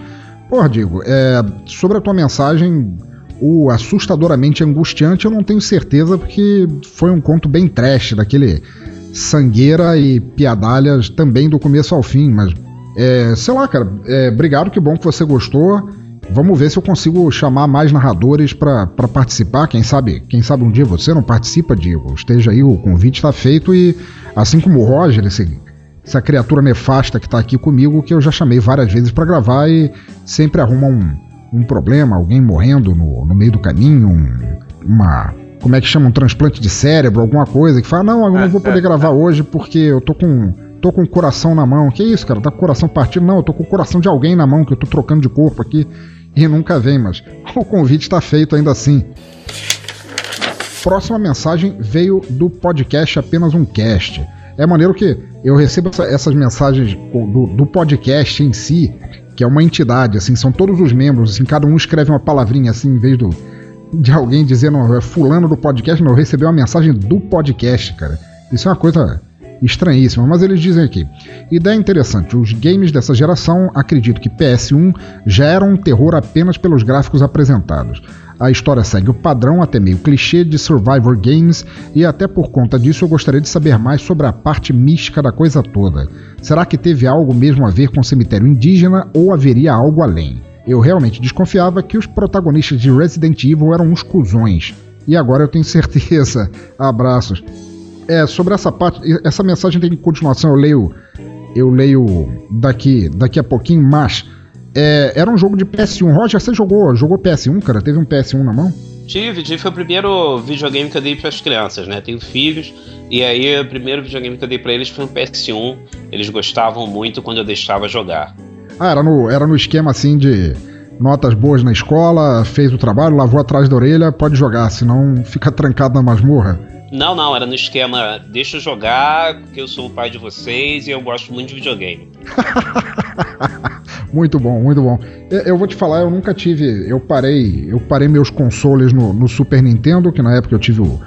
Porra, Diego, é, sobre a tua mensagem, o assustadoramente angustiante, eu não tenho certeza, porque foi um conto bem trash, daquele sangueira e piadalhas também do começo ao fim, mas É, sei lá, cara, é, obrigado, que bom que você gostou. Vamos ver se eu consigo chamar mais narradores para participar. Quem sabe, quem sabe um dia você não participa, Diego. Esteja aí, o convite está feito e assim como o Roger, esse, essa criatura nefasta que está aqui comigo, que eu já chamei várias vezes para gravar e sempre arruma um, um problema, alguém morrendo no, no meio do caminho, um, uma como é que chama um transplante de cérebro, alguma coisa que fala não, eu não vou poder gravar hoje porque eu tô com tô com o coração na mão. Que isso, cara? Tá com o coração partido? Não, eu tô com o coração de alguém na mão que eu tô trocando de corpo aqui e nunca vem, mas o convite está feito ainda assim. Próxima mensagem veio do podcast Apenas um Cast. É maneiro que eu recebo essa, essas mensagens do, do, podcast em si, que é uma entidade, assim, são todos os membros, assim, cada um escreve uma palavrinha assim, em vez do, de alguém dizendo é fulano do podcast, não, eu recebi uma mensagem do podcast, cara. Isso é uma coisa estranhíssima, mas eles dizem aqui: ideia interessante, os games dessa geração, acredito que PS1 já eram um terror apenas pelos gráficos apresentados. A história segue o padrão, até meio clichê, de Survivor Games, e até por conta disso eu gostaria de saber mais sobre a parte mística da coisa toda. Será que teve algo mesmo a ver com o cemitério indígena ou haveria algo além? Eu realmente desconfiava que os protagonistas de Resident Evil eram uns cuzões. E agora eu tenho certeza. Abraços é, sobre essa parte, essa mensagem tem continuação, eu leio, eu leio daqui, daqui a pouquinho, mas é, era um jogo de PS1. Roger, você jogou, jogou PS1, cara? Teve um PS1 na mão? Tive, tive, foi o primeiro videogame que eu dei para as crianças, né? Tenho filhos, e aí o primeiro videogame que eu dei para eles foi um PS1. Eles gostavam muito quando eu deixava jogar. Ah, era no, era no esquema assim de notas boas na escola, fez o trabalho, lavou atrás da orelha, pode jogar, senão fica trancado na masmorra. Não, não, era no esquema, deixa eu jogar, porque eu sou o pai de vocês e eu gosto muito de videogame. muito bom, muito bom. Eu vou te falar, eu nunca tive. Eu parei. Eu parei meus consoles no, no Super Nintendo, que na época eu tive o,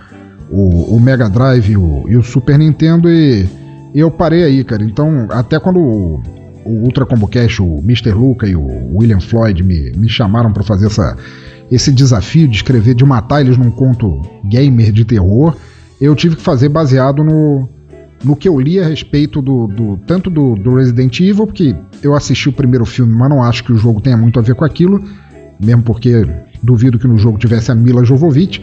o, o Mega Drive e o, e o, Super Nintendo, e, e, eu parei aí, cara. Então, até quando o, o Ultra Combo Cash, o Mr. Luca e o William Floyd me, me chamaram para fazer essa, esse desafio de escrever, de matar eles num conto gamer de terror eu tive que fazer baseado no, no que eu li a respeito do, do tanto do, do, Resident Evil, porque eu assisti o primeiro filme, mas não acho que o jogo tenha muito a ver com aquilo, mesmo porque duvido que no jogo tivesse a Mila Jovovich,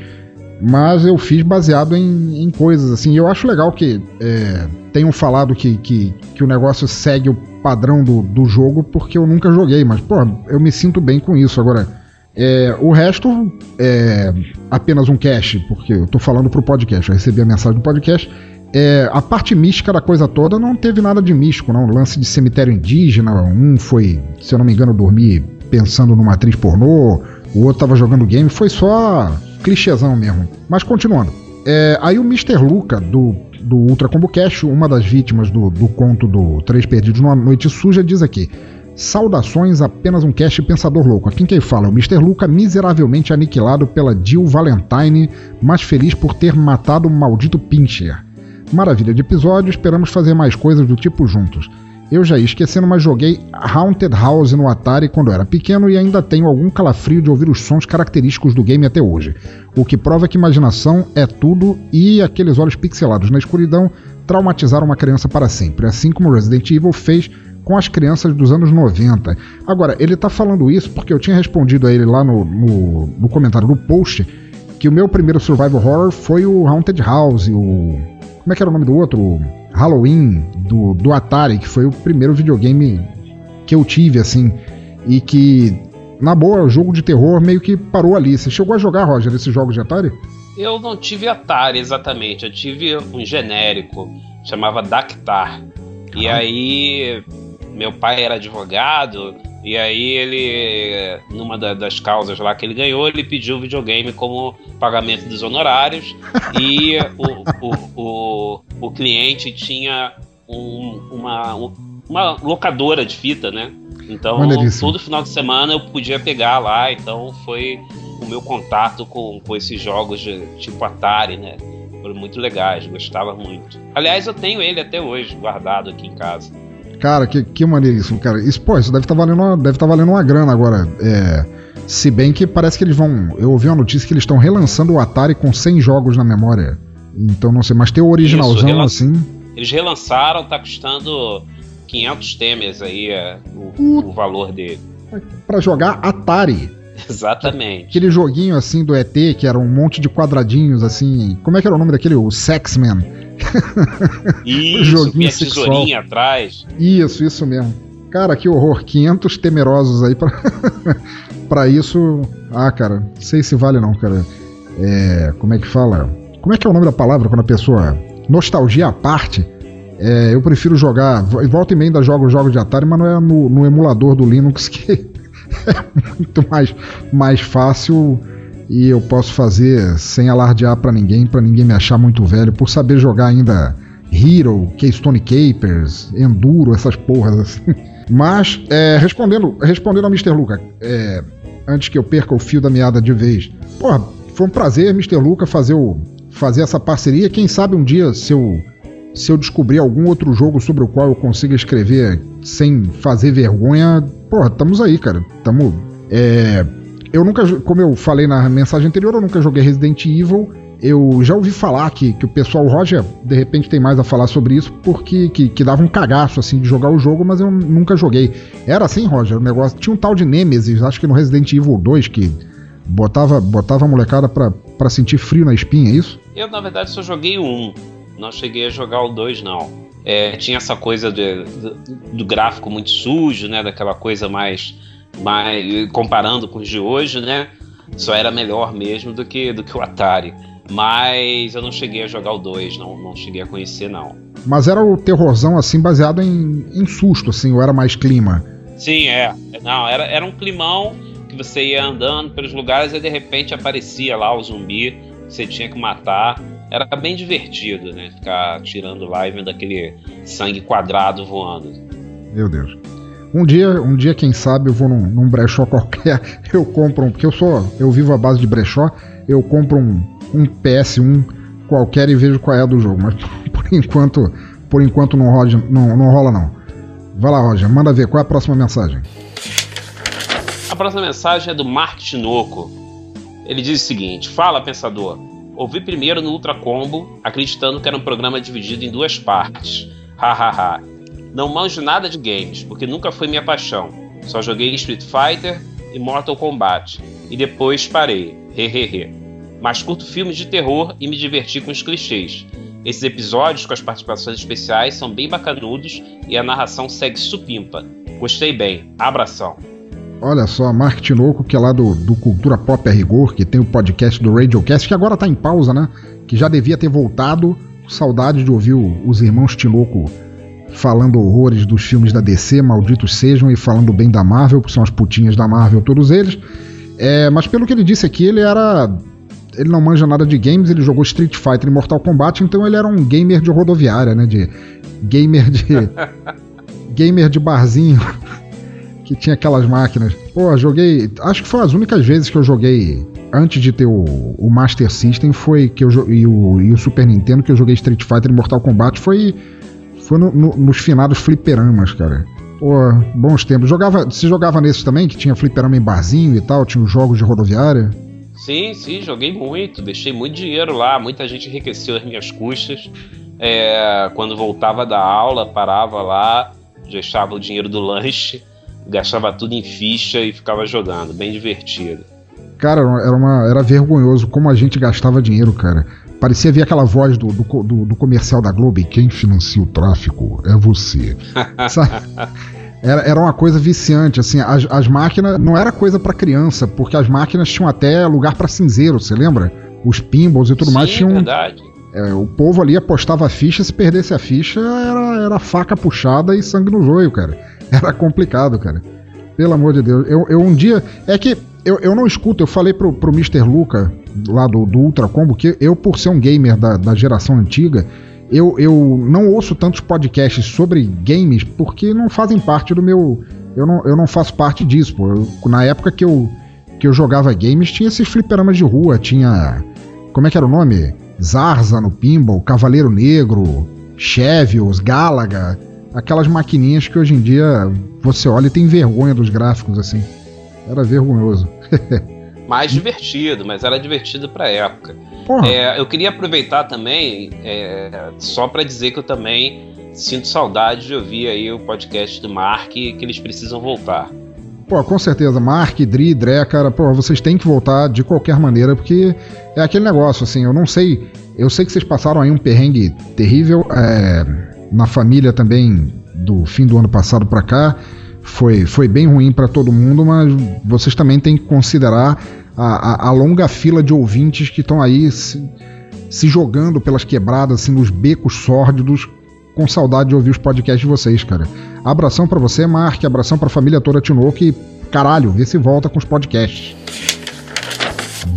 mas eu fiz baseado em, em coisas assim. Eu acho legal que é, tenham falado que, que, que, o negócio segue o padrão do, do jogo, porque eu nunca joguei, mas pô, eu me sinto bem com isso. Agora, é, o resto é apenas um cache, porque eu tô falando pro podcast, eu recebi a mensagem do podcast. É, a parte mística da coisa toda não teve nada de místico, não. Lance de cemitério indígena, um foi, se eu não me engano, dormir pensando numa atriz pornô, o outro tava jogando game, foi só clichêzão mesmo. Mas continuando. É, aí o Mr. Luca, do, do Ultra Combo Cash, uma das vítimas do, do conto do Três Perdidos numa Noite Suja, diz aqui: Saudações, apenas um cast pensador louco. Aqui quem fala é o Mr. Luca, miseravelmente aniquilado pela Jill Valentine, mas feliz por ter matado o maldito Pincher. Maravilha de episódio, esperamos fazer mais coisas do tipo juntos. Eu já ia esquecendo, mas joguei Haunted House no Atari quando era pequeno e ainda tenho algum calafrio de ouvir os sons característicos do game até hoje. O que prova que imaginação é tudo e aqueles olhos pixelados na escuridão traumatizaram uma criança para sempre, assim como Resident Evil fez com as crianças dos anos 90. Agora, ele tá falando isso porque eu tinha respondido a ele lá no, no, no comentário do post que o meu primeiro survival horror foi o Haunted House, o. Como é que era o nome do outro? Halloween, do, do Atari, que foi o primeiro videogame que eu tive, assim. E que, na boa, o jogo de terror meio que parou ali. Você chegou a jogar, Roger, esses jogos de Atari? Eu não tive Atari exatamente, eu tive um genérico, chamava Dactar. E aí meu pai era advogado, e aí ele, numa da, das causas lá que ele ganhou, ele pediu o videogame como pagamento dos honorários e o, o, o, o cliente tinha um, uma, uma locadora de fita, né? Então, todo final de semana eu podia pegar lá, então foi o meu contato com, com esses jogos de, tipo Atari, né? Foram muito legais, gostava muito. Aliás, eu tenho ele até hoje, guardado aqui em casa. Cara, que, que maneiríssimo, cara. Isso, pô, isso deve estar tá valendo, uma, deve tá valendo uma grana agora. É, se bem que parece que eles vão. Eu ouvi uma notícia que eles estão relançando o Atari com 100 jogos na memória. Então não sei, mas tem o originalzão Isso, assim. Eles relançaram, tá custando 500 temers aí é, o, o valor dele. Para jogar Atari. Exatamente. Aquele joguinho assim do ET, que era um monte de quadradinhos assim. Como é que era o nome daquele? O Sexman. Isso, joguinho sexual. tesourinha atrás. Isso, isso mesmo. Cara, que horror. 500 temerosos aí pra, pra isso. Ah, cara, não sei se vale não, cara. É, como é que fala? Como é que é o nome da palavra quando a pessoa. Nostalgia à parte. É, eu prefiro jogar. Volta e meia ainda jogo jogos de Atari, mas não é no, no emulador do Linux que é muito mais, mais fácil e eu posso fazer sem alardear para ninguém, para ninguém me achar muito velho, por saber jogar ainda Hero, Keystone Capers, Enduro, essas porras assim. Mas, é, respondendo, respondendo ao Mr. Luca, é, antes que eu perca o fio da meada de vez, porra, foi um prazer, Mr. Luca, fazer, o, fazer essa parceria. Quem sabe um dia, se eu, se eu descobrir algum outro jogo sobre o qual eu consiga escrever sem fazer vergonha, porra, estamos aí, cara. Tamo. É, eu nunca, como eu falei na mensagem anterior, eu nunca joguei Resident Evil. Eu já ouvi falar que, que o pessoal, Roger, de repente tem mais a falar sobre isso, porque que, que dava um cagaço assim de jogar o jogo, mas eu nunca joguei. Era assim, Roger, o negócio. Tinha um tal de Nemesis, acho que no Resident Evil 2, que botava, botava a molecada pra, pra sentir frio na espinha, é isso? Eu, na verdade, só joguei um. Não cheguei a jogar o 2, não. É, tinha essa coisa de, do, do gráfico muito sujo, né? Daquela coisa mais mas comparando com os de hoje, né? Só era melhor mesmo do que, do que o Atari. Mas eu não cheguei a jogar o 2, não, não cheguei a conhecer, não. Mas era o terrorzão, assim, baseado em, em susto, assim, ou era mais clima? Sim, é. Não, era, era um climão que você ia andando pelos lugares e de repente aparecia lá o zumbi que você tinha que matar. Era bem divertido, né? Ficar tirando lá e vendo aquele sangue quadrado voando. Meu Deus. Um dia, um dia, quem sabe, eu vou num, num brechó qualquer, eu compro um, porque eu sou, eu vivo à base de brechó, eu compro um, um PS1 qualquer e vejo qual é a do jogo. Mas por enquanto, por enquanto não rola, não, não rola não. Vai lá, Roger, manda ver qual é a próxima mensagem. A próxima mensagem é do Mark Tinoco. Ele diz o seguinte: Fala, pensador. Ouvi primeiro no Ultra Combo, acreditando que era um programa dividido em duas partes. Hahaha. Não manjo nada de games, porque nunca foi minha paixão. Só joguei Street Fighter e Mortal Kombat. E depois parei. Hehehe. Mas curto filmes de terror e me diverti com os clichês. Esses episódios com as participações especiais são bem bacanudos e a narração segue supimpa. Gostei bem. Abração. Olha só, Mark Tinoco, que é lá do, do Cultura Pop a Rigor, que tem o podcast do Radiocast, que agora tá em pausa, né? Que já devia ter voltado. Saudade de ouvir os irmãos Tinoco falando horrores dos filmes da DC, malditos sejam, e falando bem da Marvel, que são as putinhas da Marvel, todos eles. É, mas pelo que ele disse aqui, ele era. Ele não manja nada de games, ele jogou Street Fighter e Mortal Kombat, então ele era um gamer de rodoviária, né? De. Gamer de. gamer de barzinho. Que tinha aquelas máquinas. Pô, joguei. Acho que foi as únicas vezes que eu joguei. Antes de ter o, o Master System, foi que eu e o, e o Super Nintendo, que eu joguei Street Fighter e Mortal Kombat, foi foi no, no, nos finados fliperamas, cara. Pô, bons tempos. Jogava, você jogava nesses também, que tinha fliperama em barzinho e tal, tinha os jogos de rodoviária? Sim, sim, joguei muito. Deixei muito dinheiro lá, muita gente enriqueceu as minhas custas. É, quando voltava da aula, parava lá, deixava o dinheiro do lanche, gastava tudo em ficha e ficava jogando. Bem divertido. Cara, era, uma, era vergonhoso como a gente gastava dinheiro, cara. Parecia ver aquela voz do, do, do, do comercial da Globo. E quem financia o tráfico é você. Era, era uma coisa viciante, assim, as, as máquinas não era coisa para criança, porque as máquinas tinham até lugar para cinzeiro, você lembra? Os pinballs e tudo Sim, mais tinham. Verdade. É, o povo ali apostava a ficha, se perdesse a ficha, era, era faca puxada e sangue no joio, cara. Era complicado, cara. Pelo amor de Deus. Eu, eu um dia. É que eu, eu não escuto, eu falei pro, pro Mr. Luca, lá do, do Ultra Combo, que eu, por ser um gamer da, da geração antiga, eu, eu não ouço tantos podcasts sobre games porque não fazem parte do meu. Eu não, eu não faço parte disso, pô. Eu, na época que eu, que eu jogava games, tinha esses fliperamas de rua, tinha. Como é que era o nome? Zarza no Pinball, Cavaleiro Negro, Chevios, Galaga. Aquelas maquininhas que hoje em dia você olha e tem vergonha dos gráficos, assim. Era vergonhoso. mais divertido, mas era divertido pra época. É, eu queria aproveitar também, é, só para dizer que eu também sinto saudade de ouvir aí o podcast do Mark que eles precisam voltar. Pô, com certeza, Mark, Dri, Dré, cara, pô, vocês têm que voltar de qualquer maneira, porque é aquele negócio, assim, eu não sei. Eu sei que vocês passaram aí um perrengue terrível é, na família também do fim do ano passado para cá. Foi, foi bem ruim para todo mundo, mas vocês também têm que considerar a, a, a longa fila de ouvintes que estão aí se, se, jogando pelas quebradas, assim, nos becos sórdidos, com saudade de ouvir os podcasts de vocês, cara. Abração para você, Mark, abração pra família toda Tinoco e, caralho, vê se volta com os podcasts.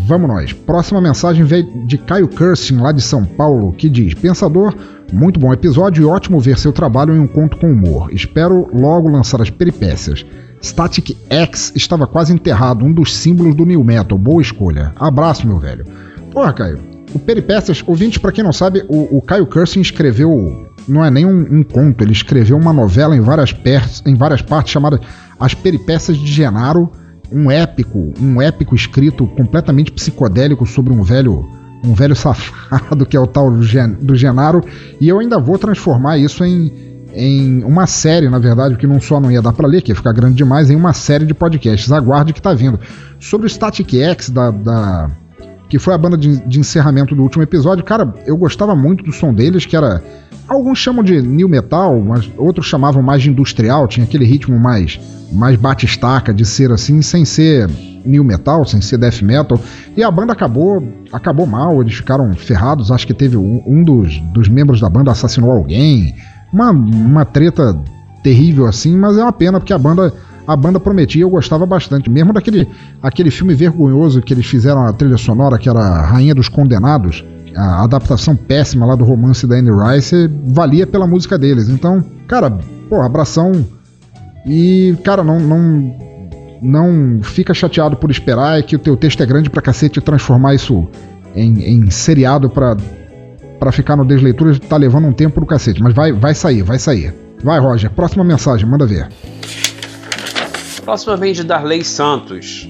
Vamos nós. Próxima mensagem veio de Caio Cursing, lá de São Paulo, que diz: Pensador, muito bom episódio e ótimo ver seu trabalho em um conto com humor. Espero logo lançar as peripécias. Static X estava quase enterrado, um dos símbolos do New Metal. Boa escolha. Abraço, meu velho. Porra, Caio. O Peripécias, ouvintes, para quem não sabe, o, o Caio Cursing escreveu não é nem um, um, conto, ele escreveu uma novela em várias, em várias partes chamada As Peripécias de Genaro, um épico, um épico escrito completamente psicodélico sobre um velho um velho safado que é o tal do, Gen, do Genaro, e eu ainda vou transformar isso em, em uma série, na verdade, que não só não ia dar para ler, que ia ficar grande demais, em uma série de podcasts. Aguarde que tá vindo. Sobre o Static X da, da que foi a banda de, de, encerramento do último episódio. Cara, eu gostava muito do som deles, que era. Alguns chamam de new metal, mas outros chamavam mais de industrial, tinha aquele ritmo mais, mais bate-estaca de ser assim, sem ser new metal, sem ser death metal. E a banda acabou acabou mal, eles ficaram ferrados. Acho que teve um, um dos, dos membros da banda assassinou alguém. Uma, uma treta terrível assim, mas é uma pena porque a banda a banda prometia, eu gostava bastante. Mesmo daquele aquele filme vergonhoso que eles fizeram a trilha sonora, que era Rainha dos Condenados, a adaptação péssima lá do romance da Anne Rice, valia pela música deles. Então, cara, pô, abração. E, cara, não, não, não fica chateado por esperar, é que o teu texto é grande pra cacete e transformar isso em, em seriado pra, pra ficar no Desleitura tá levando um tempo do cacete. Mas vai, vai sair, vai sair. Vai, Roger, próxima mensagem, manda ver. Próxima vem de Darley Santos.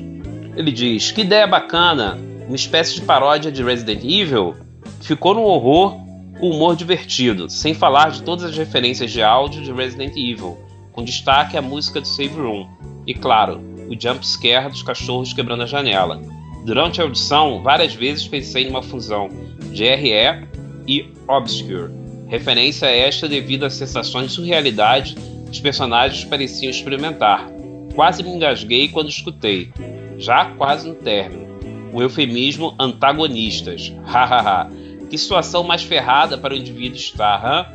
Ele diz: Que ideia bacana! Uma espécie de paródia de Resident Evil. Ficou no horror com humor divertido, sem falar de todas as referências de áudio de Resident Evil, com destaque a música do Save Room. E claro, o jump scare dos cachorros quebrando a janela. Durante a audição, várias vezes pensei numa fusão de RE e Obscure, referência a esta devido às sensações de surrealidade que os personagens pareciam experimentar, Quase me engasguei quando escutei, já quase no término. O eufemismo antagonistas. Hahaha. que situação mais ferrada para o indivíduo estar, hã?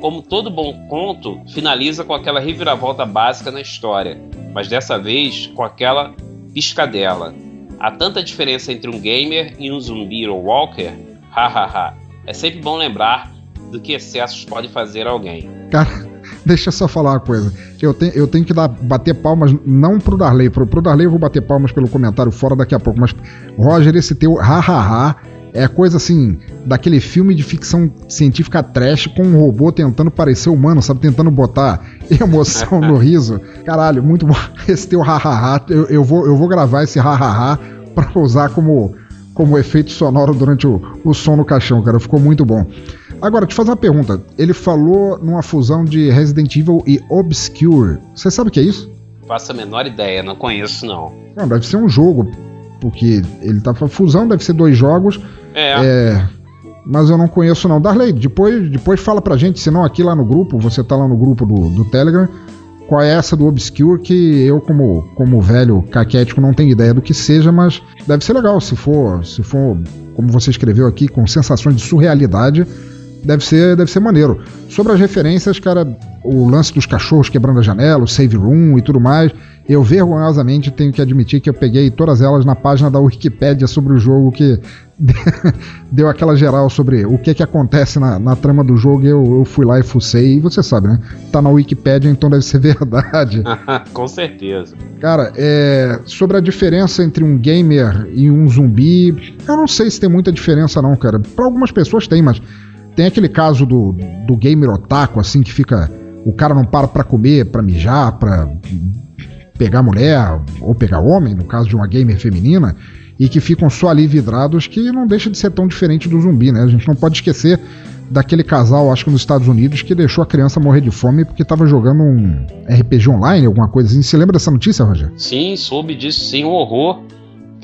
Como todo bom conto, finaliza com aquela reviravolta básica na história, mas dessa vez com aquela piscadela. Há tanta diferença entre um gamer e um zumbi ou walker? Hahaha. é sempre bom lembrar do que excessos podem fazer alguém. Cara, deixa eu só falar uma coisa. Eu, te, eu tenho que dar, bater palmas, não pro Darley. Pro, pro Darley eu vou bater palmas pelo comentário fora daqui a pouco. Mas, Roger, esse teu ha-ha-ha é coisa assim, daquele filme de ficção científica trash com um robô tentando parecer humano, sabe? Tentando botar emoção no riso. Caralho, muito bom. Esse teu ha-ha-ha. Eu, eu, vou, eu vou gravar esse ha-ha-ha pra usar como, como efeito sonoro durante o, o som no caixão, cara. Ficou muito bom. Agora, te fazer uma pergunta. Ele falou numa fusão de Resident Evil e Obscure. Você sabe o que é isso? Faço a menor ideia, não conheço não. Não, deve ser um jogo, porque ele tá fusão, deve ser dois jogos. É. é. Mas eu não conheço não. Darley, depois, depois fala pra gente, senão aqui lá no grupo, você tá lá no grupo do, do Telegram, qual é essa do Obscure que eu como como velho caquético não tenho ideia do que seja, mas deve ser legal se for, se for como você escreveu aqui com sensações de surrealidade deve ser, deve ser maneiro. Sobre as referências, cara, o lance dos cachorros quebrando a janela, o save room e tudo mais, eu vergonhosamente tenho que admitir que eu peguei todas elas na página da Wikipédia sobre o jogo que deu aquela geral sobre o que que acontece na, na trama do jogo e eu, eu, fui lá e fucei, e você sabe, né? Tá na Wikipédia, então deve ser verdade. Com certeza. Cara, é, sobre a diferença entre um gamer e um zumbi, eu não sei se tem muita diferença não, cara. Para algumas pessoas tem, mas tem aquele caso do, do gamer otaku, assim, que fica. O cara não para pra comer, pra mijar, pra pegar mulher, ou pegar homem, no caso de uma gamer feminina, e que ficam só ali vidrados, que não deixa de ser tão diferente do zumbi, né? A gente não pode esquecer daquele casal, acho que nos Estados Unidos, que deixou a criança morrer de fome porque estava jogando um RPG online, alguma coisa assim. Você lembra dessa notícia, Roger? Sim, soube disso, sim, um horror.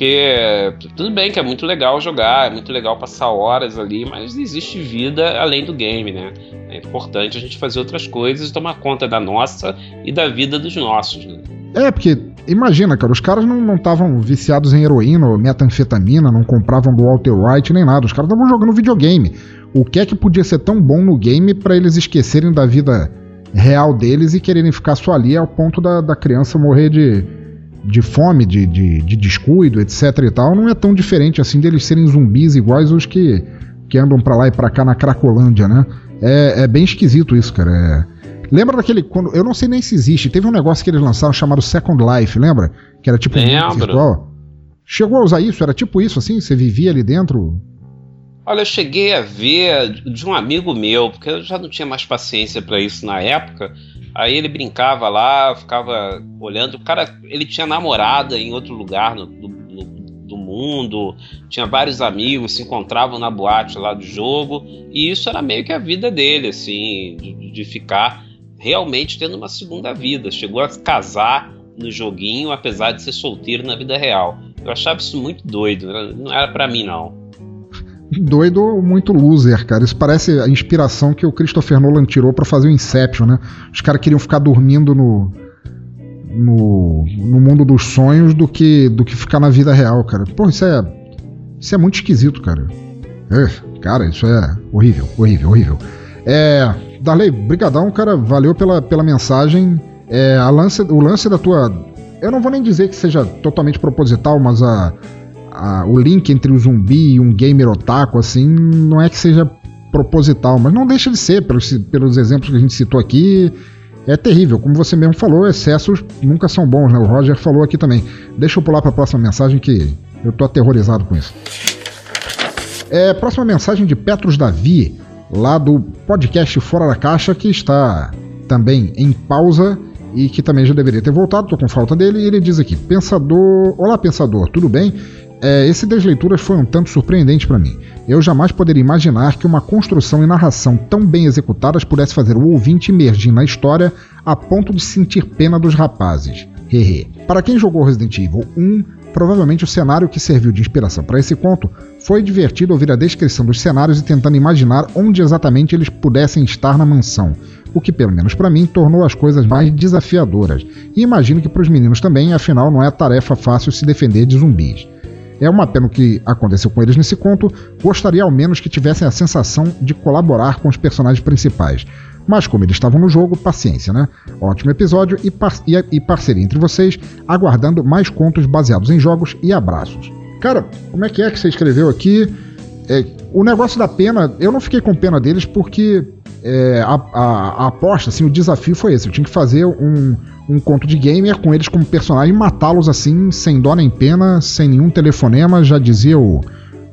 Porque tudo bem que é muito legal jogar, é muito legal passar horas ali, mas existe vida além do game, né? É importante a gente fazer outras coisas e tomar conta da nossa e da vida dos nossos, né? É, porque imagina, cara, os caras não estavam viciados em heroína ou metanfetamina, não compravam do Walter White nem nada. Os caras estavam jogando videogame. O que é que podia ser tão bom no game para eles esquecerem da vida real deles e quererem ficar só ali ao ponto da, da criança morrer de, de fome, de, de, de, descuido, etc e tal, não é tão diferente assim deles serem zumbis iguais os que, que andam para lá e para cá na Cracolândia, né? É, é bem esquisito isso, cara. É... Lembra daquele. Quando, eu não sei nem se existe. Teve um negócio que eles lançaram chamado Second Life, lembra? Que era tipo um virtual. Chegou a usar isso? Era tipo isso assim? Você vivia ali dentro? Olha, eu cheguei a ver de um amigo meu, porque eu já não tinha mais paciência para isso na época. Aí ele brincava lá, ficava olhando. O cara, ele tinha namorada em outro lugar no, do, do mundo, tinha vários amigos, se encontravam na boate lá do jogo, e isso era meio que a vida dele, assim, de, de ficar realmente tendo uma segunda vida. Chegou a casar no joguinho, apesar de ser solteiro na vida real. Eu achava isso muito doido, não era para mim não doido muito loser, cara. Isso parece a inspiração que o Christopher Nolan tirou para fazer o Inception, né? Os caras queriam ficar dormindo no, no, no mundo dos sonhos do que do que ficar na vida real, cara. Pô, isso é isso é muito esquisito, cara. É, cara, isso é horrível, horrível, horrível. É, Darley, brigadão, cara. Valeu pela, pela mensagem. É, a lance, o lance da tua, eu não vou nem dizer que seja totalmente proposital, mas a a, o link entre o zumbi e um gamer otaku, assim, não é que seja proposital, mas não deixa de ser, pelos, pelos exemplos que a gente citou aqui. É terrível, como você mesmo falou, excessos nunca são bons, né? O Roger falou aqui também. Deixa eu pular para a próxima mensagem que eu tô aterrorizado com isso. É, próxima mensagem de Petros Davi, lá do podcast Fora da Caixa, que está também em pausa e que também já deveria ter voltado, tô com falta dele, e ele diz aqui: Pensador, olá pensador, tudo bem? É, esse Desleituras foi um tanto surpreendente para mim. Eu jamais poderia imaginar que uma construção e narração tão bem executadas pudesse fazer o ouvinte emergir na história a ponto de sentir pena dos rapazes. Hehe. para quem jogou Resident Evil 1, provavelmente o cenário que serviu de inspiração para esse conto foi divertido ouvir a descrição dos cenários e tentando imaginar onde exatamente eles pudessem estar na mansão, o que, pelo menos para mim, tornou as coisas mais desafiadoras. E imagino que para os meninos também, afinal, não é tarefa fácil se defender de zumbis. É uma pena o que aconteceu com eles nesse conto. Gostaria ao menos que tivessem a sensação de colaborar com os personagens principais. Mas como eles estavam no jogo, paciência, né? Ótimo episódio e, par e, e parceria entre vocês, aguardando mais contos baseados em jogos e abraços. Cara, como é que é que você escreveu aqui? É, o negócio da pena, eu não fiquei com pena deles porque é, a, a, a, aposta, assim, o desafio foi esse. Eu tinha que fazer um, um conto de gamer com eles como personagem e matá-los assim, sem dó nem pena, sem nenhum telefonema. Já dizia o,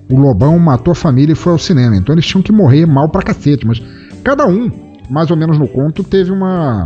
o Lobão, matou a família e foi ao cinema. Então eles tinham que morrer mal pra cacete. Mas cada um, mais ou menos no conto, teve uma.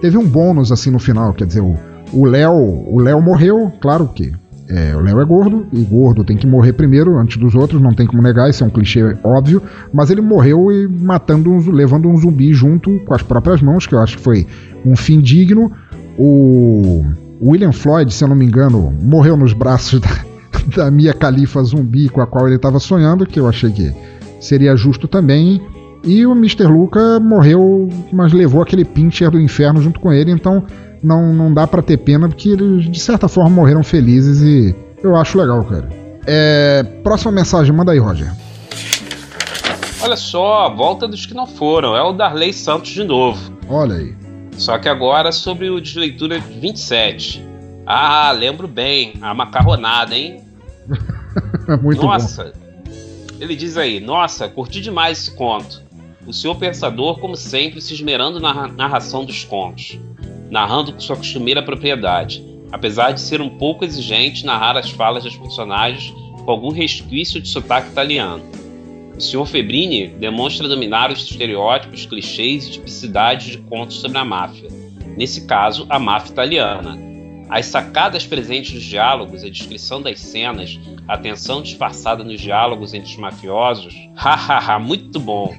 Teve um bônus assim no final. Quer dizer, o Léo. O Léo morreu, claro que. É, o Léo é gordo, e gordo tem que morrer primeiro, antes dos outros, não tem como negar, isso é um clichê óbvio, mas ele morreu e matando levando um zumbi junto com as próprias mãos, que eu acho que foi um fim digno. O William Floyd, se eu não me engano, morreu nos braços da, da Mia Khalifa zumbi com a qual ele estava sonhando, que eu achei que seria justo também. E o Mr. Luca morreu, mas levou aquele pincher do inferno junto com ele, então não, não dá para ter pena, porque eles de certa forma morreram felizes e eu acho legal, cara. É, próxima mensagem, manda aí, Roger. Olha só, a volta dos que não foram, é o Darley Santos de novo. Olha aí. Só que agora sobre o desleitura 27. Ah, lembro bem, a macarronada, hein? Muito nossa, bom. ele diz aí: Nossa, curti demais esse conto. O senhor pensador, como sempre, se esmerando na narração dos contos, narrando com sua costumeira propriedade, apesar de ser um pouco exigente narrar as falas dos personagens com algum resquício de sotaque italiano. O Sr. Febrini demonstra dominar os estereótipos, clichês e tipicidades de contos sobre a máfia, nesse caso, a máfia italiana. As sacadas presentes nos diálogos, a descrição das cenas, a tensão disfarçada nos diálogos entre os mafiosos, hahaha, muito bom.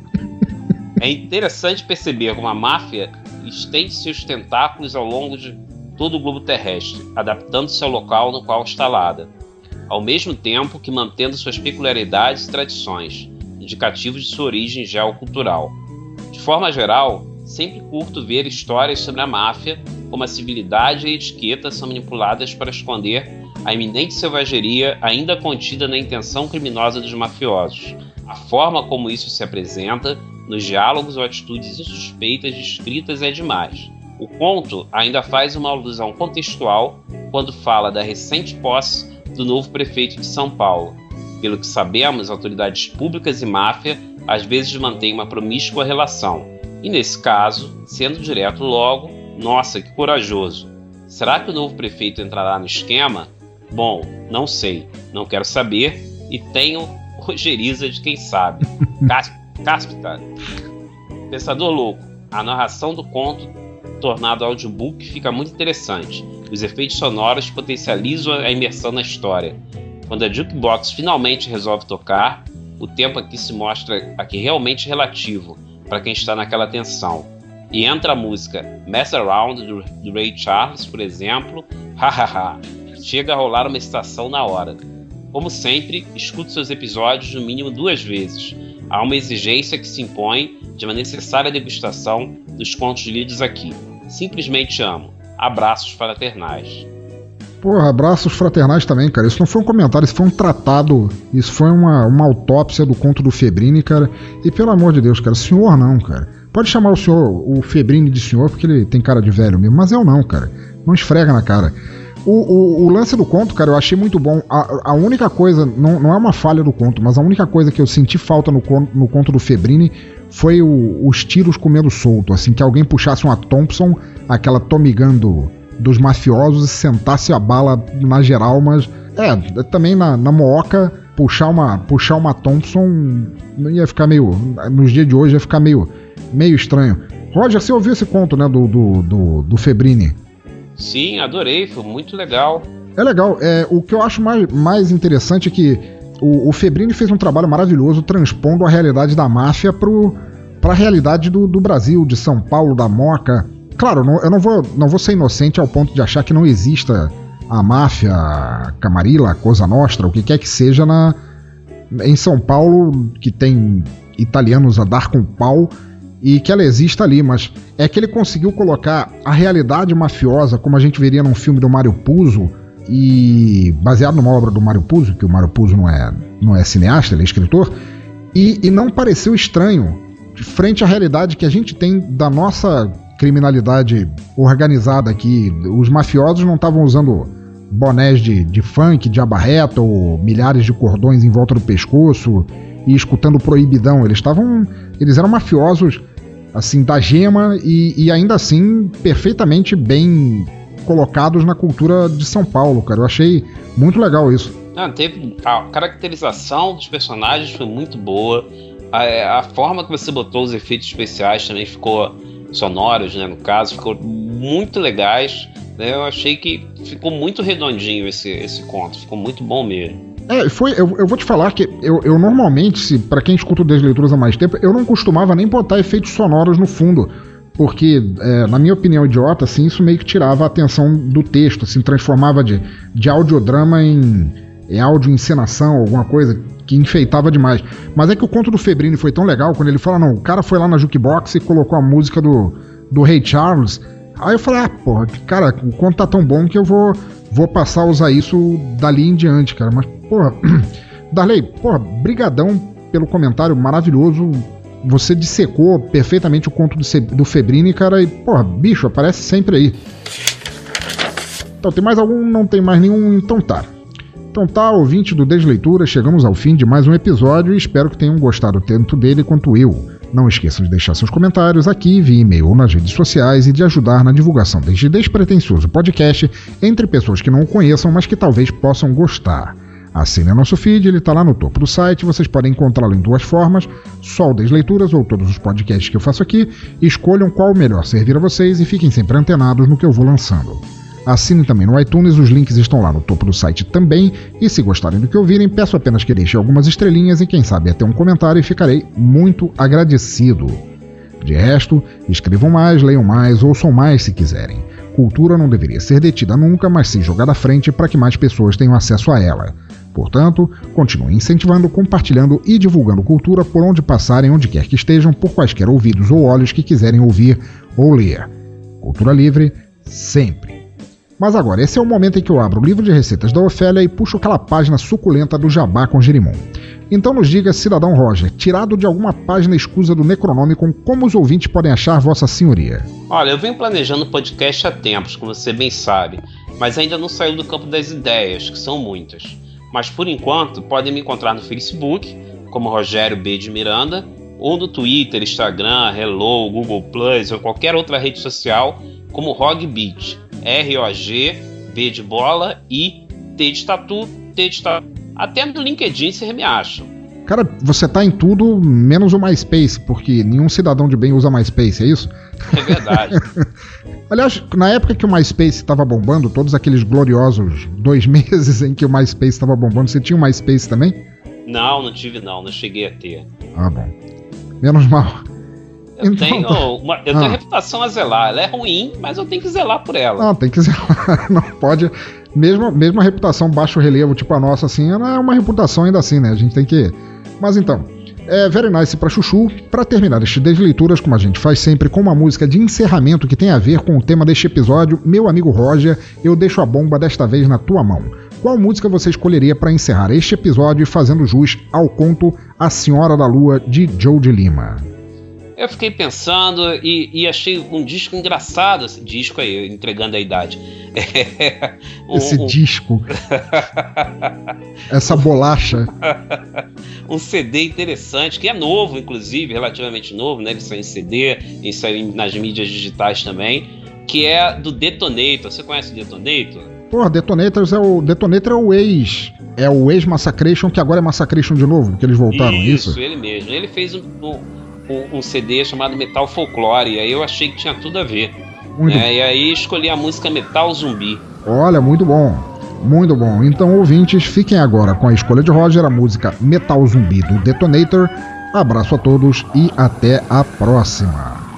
É interessante perceber como a máfia estende seus tentáculos ao longo de todo o globo terrestre, adaptando-se ao local no qual instalada, ao mesmo tempo que mantendo suas peculiaridades e tradições, indicativos de sua origem geocultural. De forma geral, sempre curto ver histórias sobre a máfia, como a civilidade e a etiqueta são manipuladas para esconder a iminente selvageria ainda contida na intenção criminosa dos mafiosos. A forma como isso se apresenta nos diálogos ou atitudes insuspeitas descritas é demais. O conto ainda faz uma alusão contextual quando fala da recente posse do novo prefeito de São Paulo. Pelo que sabemos, autoridades públicas e máfia às vezes mantêm uma promíscua relação. E nesse caso, sendo direto logo, nossa, que corajoso. Será que o novo prefeito entrará no esquema? Bom, não sei, não quero saber e tenho rogeriza de quem sabe. Cáspita. Pensador louco. A narração do conto tornado audiobook fica muito interessante. Os efeitos sonoros potencializam a imersão na história. Quando a jukebox finalmente resolve tocar, o tempo aqui se mostra aqui realmente relativo para quem está naquela tensão. E entra a música Mess Around do, do Ray Charles, por exemplo, hahaha. Chega a rolar uma estação na hora. Como sempre, escute seus episódios no mínimo duas vezes. Há uma exigência que se impõe de uma necessária degustação dos contos lidos aqui. Simplesmente amo. Abraços fraternais. Porra, abraços fraternais também, cara. Isso não foi um comentário, isso foi um tratado. Isso foi uma, uma autópsia do conto do Febrini, cara. E pelo amor de Deus, cara, senhor não, cara. Pode chamar o senhor, o Febrini de senhor, porque ele tem cara de velho mesmo, mas eu não, cara. Não esfrega na cara. O, o, o, lance do conto, cara, eu achei muito bom. A, a única coisa, não, não, é uma falha do conto, mas a única coisa que eu senti falta no, no conto do Febrini foi o, os tiros comendo solto. Assim, que alguém puxasse uma Thompson, aquela Tommy Gun do, dos mafiosos, e sentasse a bala na geral, mas. É, também na, na Mooca, puxar uma, puxar uma Thompson ia ficar meio. Nos dias de hoje ia ficar meio, meio estranho. Roger, você ouviu esse conto, né, do, do, do, do Febrini? Sim, adorei, foi muito legal. É legal. É, o que eu acho mais, mais interessante é que o, o Febrini fez um trabalho maravilhoso transpondo a realidade da máfia para a realidade do, do, Brasil, de São Paulo, da Moca. Claro, não, eu não vou, não vou ser inocente ao ponto de achar que não exista a máfia, a Camarilla, a Cosa Nostra, o que quer que seja na, em São Paulo, que tem italianos a dar com pau e que ela exista ali, mas é que ele conseguiu colocar a realidade mafiosa, como a gente veria num filme do Mário Puzo, e baseado numa obra do Mário Puzo, que o Mário Puzo não é, não é cineasta, ele é escritor, e, e não pareceu estranho frente à realidade que a gente tem da nossa criminalidade organizada aqui. Os mafiosos não estavam usando bonés de, de funk, de abarreta ou milhares de cordões em volta do pescoço e escutando proibidão. Eles estavam. Eles eram mafiosos assim, da gema e, e ainda assim perfeitamente bem colocados na cultura de São Paulo, cara. Eu achei muito legal isso. Não, teve a caracterização dos personagens foi muito boa. A, a, forma que você botou os efeitos especiais também ficou sonoros, né? No caso, ficou muito legais. Né? Eu achei que ficou muito redondinho esse, esse conto, ficou muito bom mesmo. É, foi. Eu, eu vou te falar que eu, eu normalmente, para quem escuta Desleituras há mais tempo, eu não costumava nem botar efeitos sonoros no fundo. Porque, é, na minha opinião idiota, assim, isso meio que tirava a atenção do texto, assim, transformava de, de audiodrama em, em áudio encenação, alguma coisa que enfeitava demais. Mas é que o conto do Febrini foi tão legal quando ele fala, não, o cara foi lá na jukebox e colocou a música do, do Ray Charles. Aí eu falei, ah, porra, cara, o conto tá tão bom que eu vou, vou passar a usar isso dali em diante, cara. Mas Porra, Darley, porra, brigadão pelo comentário maravilhoso. Você dissecou perfeitamente o conto do, do Febrini, cara, e, porra, bicho, aparece sempre aí. Então, tem mais algum? Não tem mais nenhum? Então tá. Então tá, ouvinte do Desleitura, chegamos ao fim de mais um episódio e espero que tenham gostado tanto dele quanto eu. Não esqueçam de deixar seus comentários aqui via e-mail ou nas redes sociais e de ajudar na divulgação deste despretensioso podcast entre pessoas que não o conheçam, mas que talvez possam gostar. Assine nosso feed, ele está lá no topo do site. Vocês podem encontrá-lo em duas formas: só o Desleituras ou todos os podcasts que eu faço aqui. Escolham qual melhor servir a vocês e fiquem sempre antenados no que eu vou lançando. Assinem também no iTunes, os links estão lá no topo do site também. E se gostarem do que ouvirem, peço apenas que deixem algumas estrelinhas e quem sabe até um comentário e ficarei muito agradecido. De resto, escrevam mais, leiam mais, ouçam mais se quiserem. Cultura não deveria ser detida nunca, mas sim jogada à frente para que mais pessoas tenham acesso a ela. Portanto, continue incentivando, compartilhando e divulgando cultura por onde passarem, onde quer que estejam, por quaisquer ouvidos ou olhos que quiserem ouvir ou ler. Cultura livre, sempre. Mas agora, esse é o momento em que eu abro o livro de receitas da Ofélia e puxo aquela página suculenta do Jabá com Jerimum. Então nos diga, cidadão Roger, tirado de alguma página escusa do Necronômico, como os ouvintes podem achar Vossa Senhoria? Olha, eu venho planejando o podcast há tempos, como você bem sabe, mas ainda não saiu do campo das ideias, que são muitas. Mas por enquanto, podem me encontrar no Facebook, como Rogério B. de Miranda, ou no Twitter, Instagram, Hello, Google Plus ou qualquer outra rede social, como Rogbeat. R-O-G, B de bola e T de tatu, T de tatu. Até no LinkedIn você me acha. Cara, você tá em tudo menos o MySpace, porque nenhum cidadão de bem usa MySpace, é isso? É verdade. Aliás, na época que o MySpace estava bombando, todos aqueles gloriosos dois meses em que o MySpace estava bombando, você tinha um MySpace também? Não, não tive não, não cheguei a ter. Ah, bom. Menos mal. Eu então, tenho, uma, eu tenho ah. reputação a zelar. Ela é ruim, mas eu tenho que zelar por ela. Não, tem que zelar. Não pode. Mesmo, mesmo a reputação baixo relevo, tipo a nossa, assim, ela é uma reputação ainda assim, né? A gente tem que. Mas então. É Very Nice pra Chuchu. Para terminar este Desleituras, como a gente faz sempre, com uma música de encerramento que tem a ver com o tema deste episódio, meu amigo Roger, eu deixo a bomba desta vez na tua mão. Qual música você escolheria para encerrar este episódio fazendo jus ao conto A Senhora da Lua de Joe de Lima? Eu fiquei pensando e, e, achei um disco engraçado, esse disco aí, entregando a idade. É, um, esse um... disco. Essa bolacha. um CD interessante, que é novo, inclusive, relativamente novo, né? Ele saiu em CD, ele saiu nas mídias digitais também, que é do Detonator. Você conhece o Detonator? Porra, Detonators é o. Detonator é o ex. É o ex-Massacration, que agora é Massacration de novo, que eles voltaram, isso? Isso, ele mesmo. Ele fez um, um um, um CD chamado Metal Folklore, e aí eu achei que tinha tudo a ver. Né? E aí escolhi a música Metal Zumbi. Olha, muito bom. Muito bom. Então, ouvintes, fiquem agora com a escolha de Roger, a música Metal Zumbi do Detonator. Abraço a todos e até a próxima.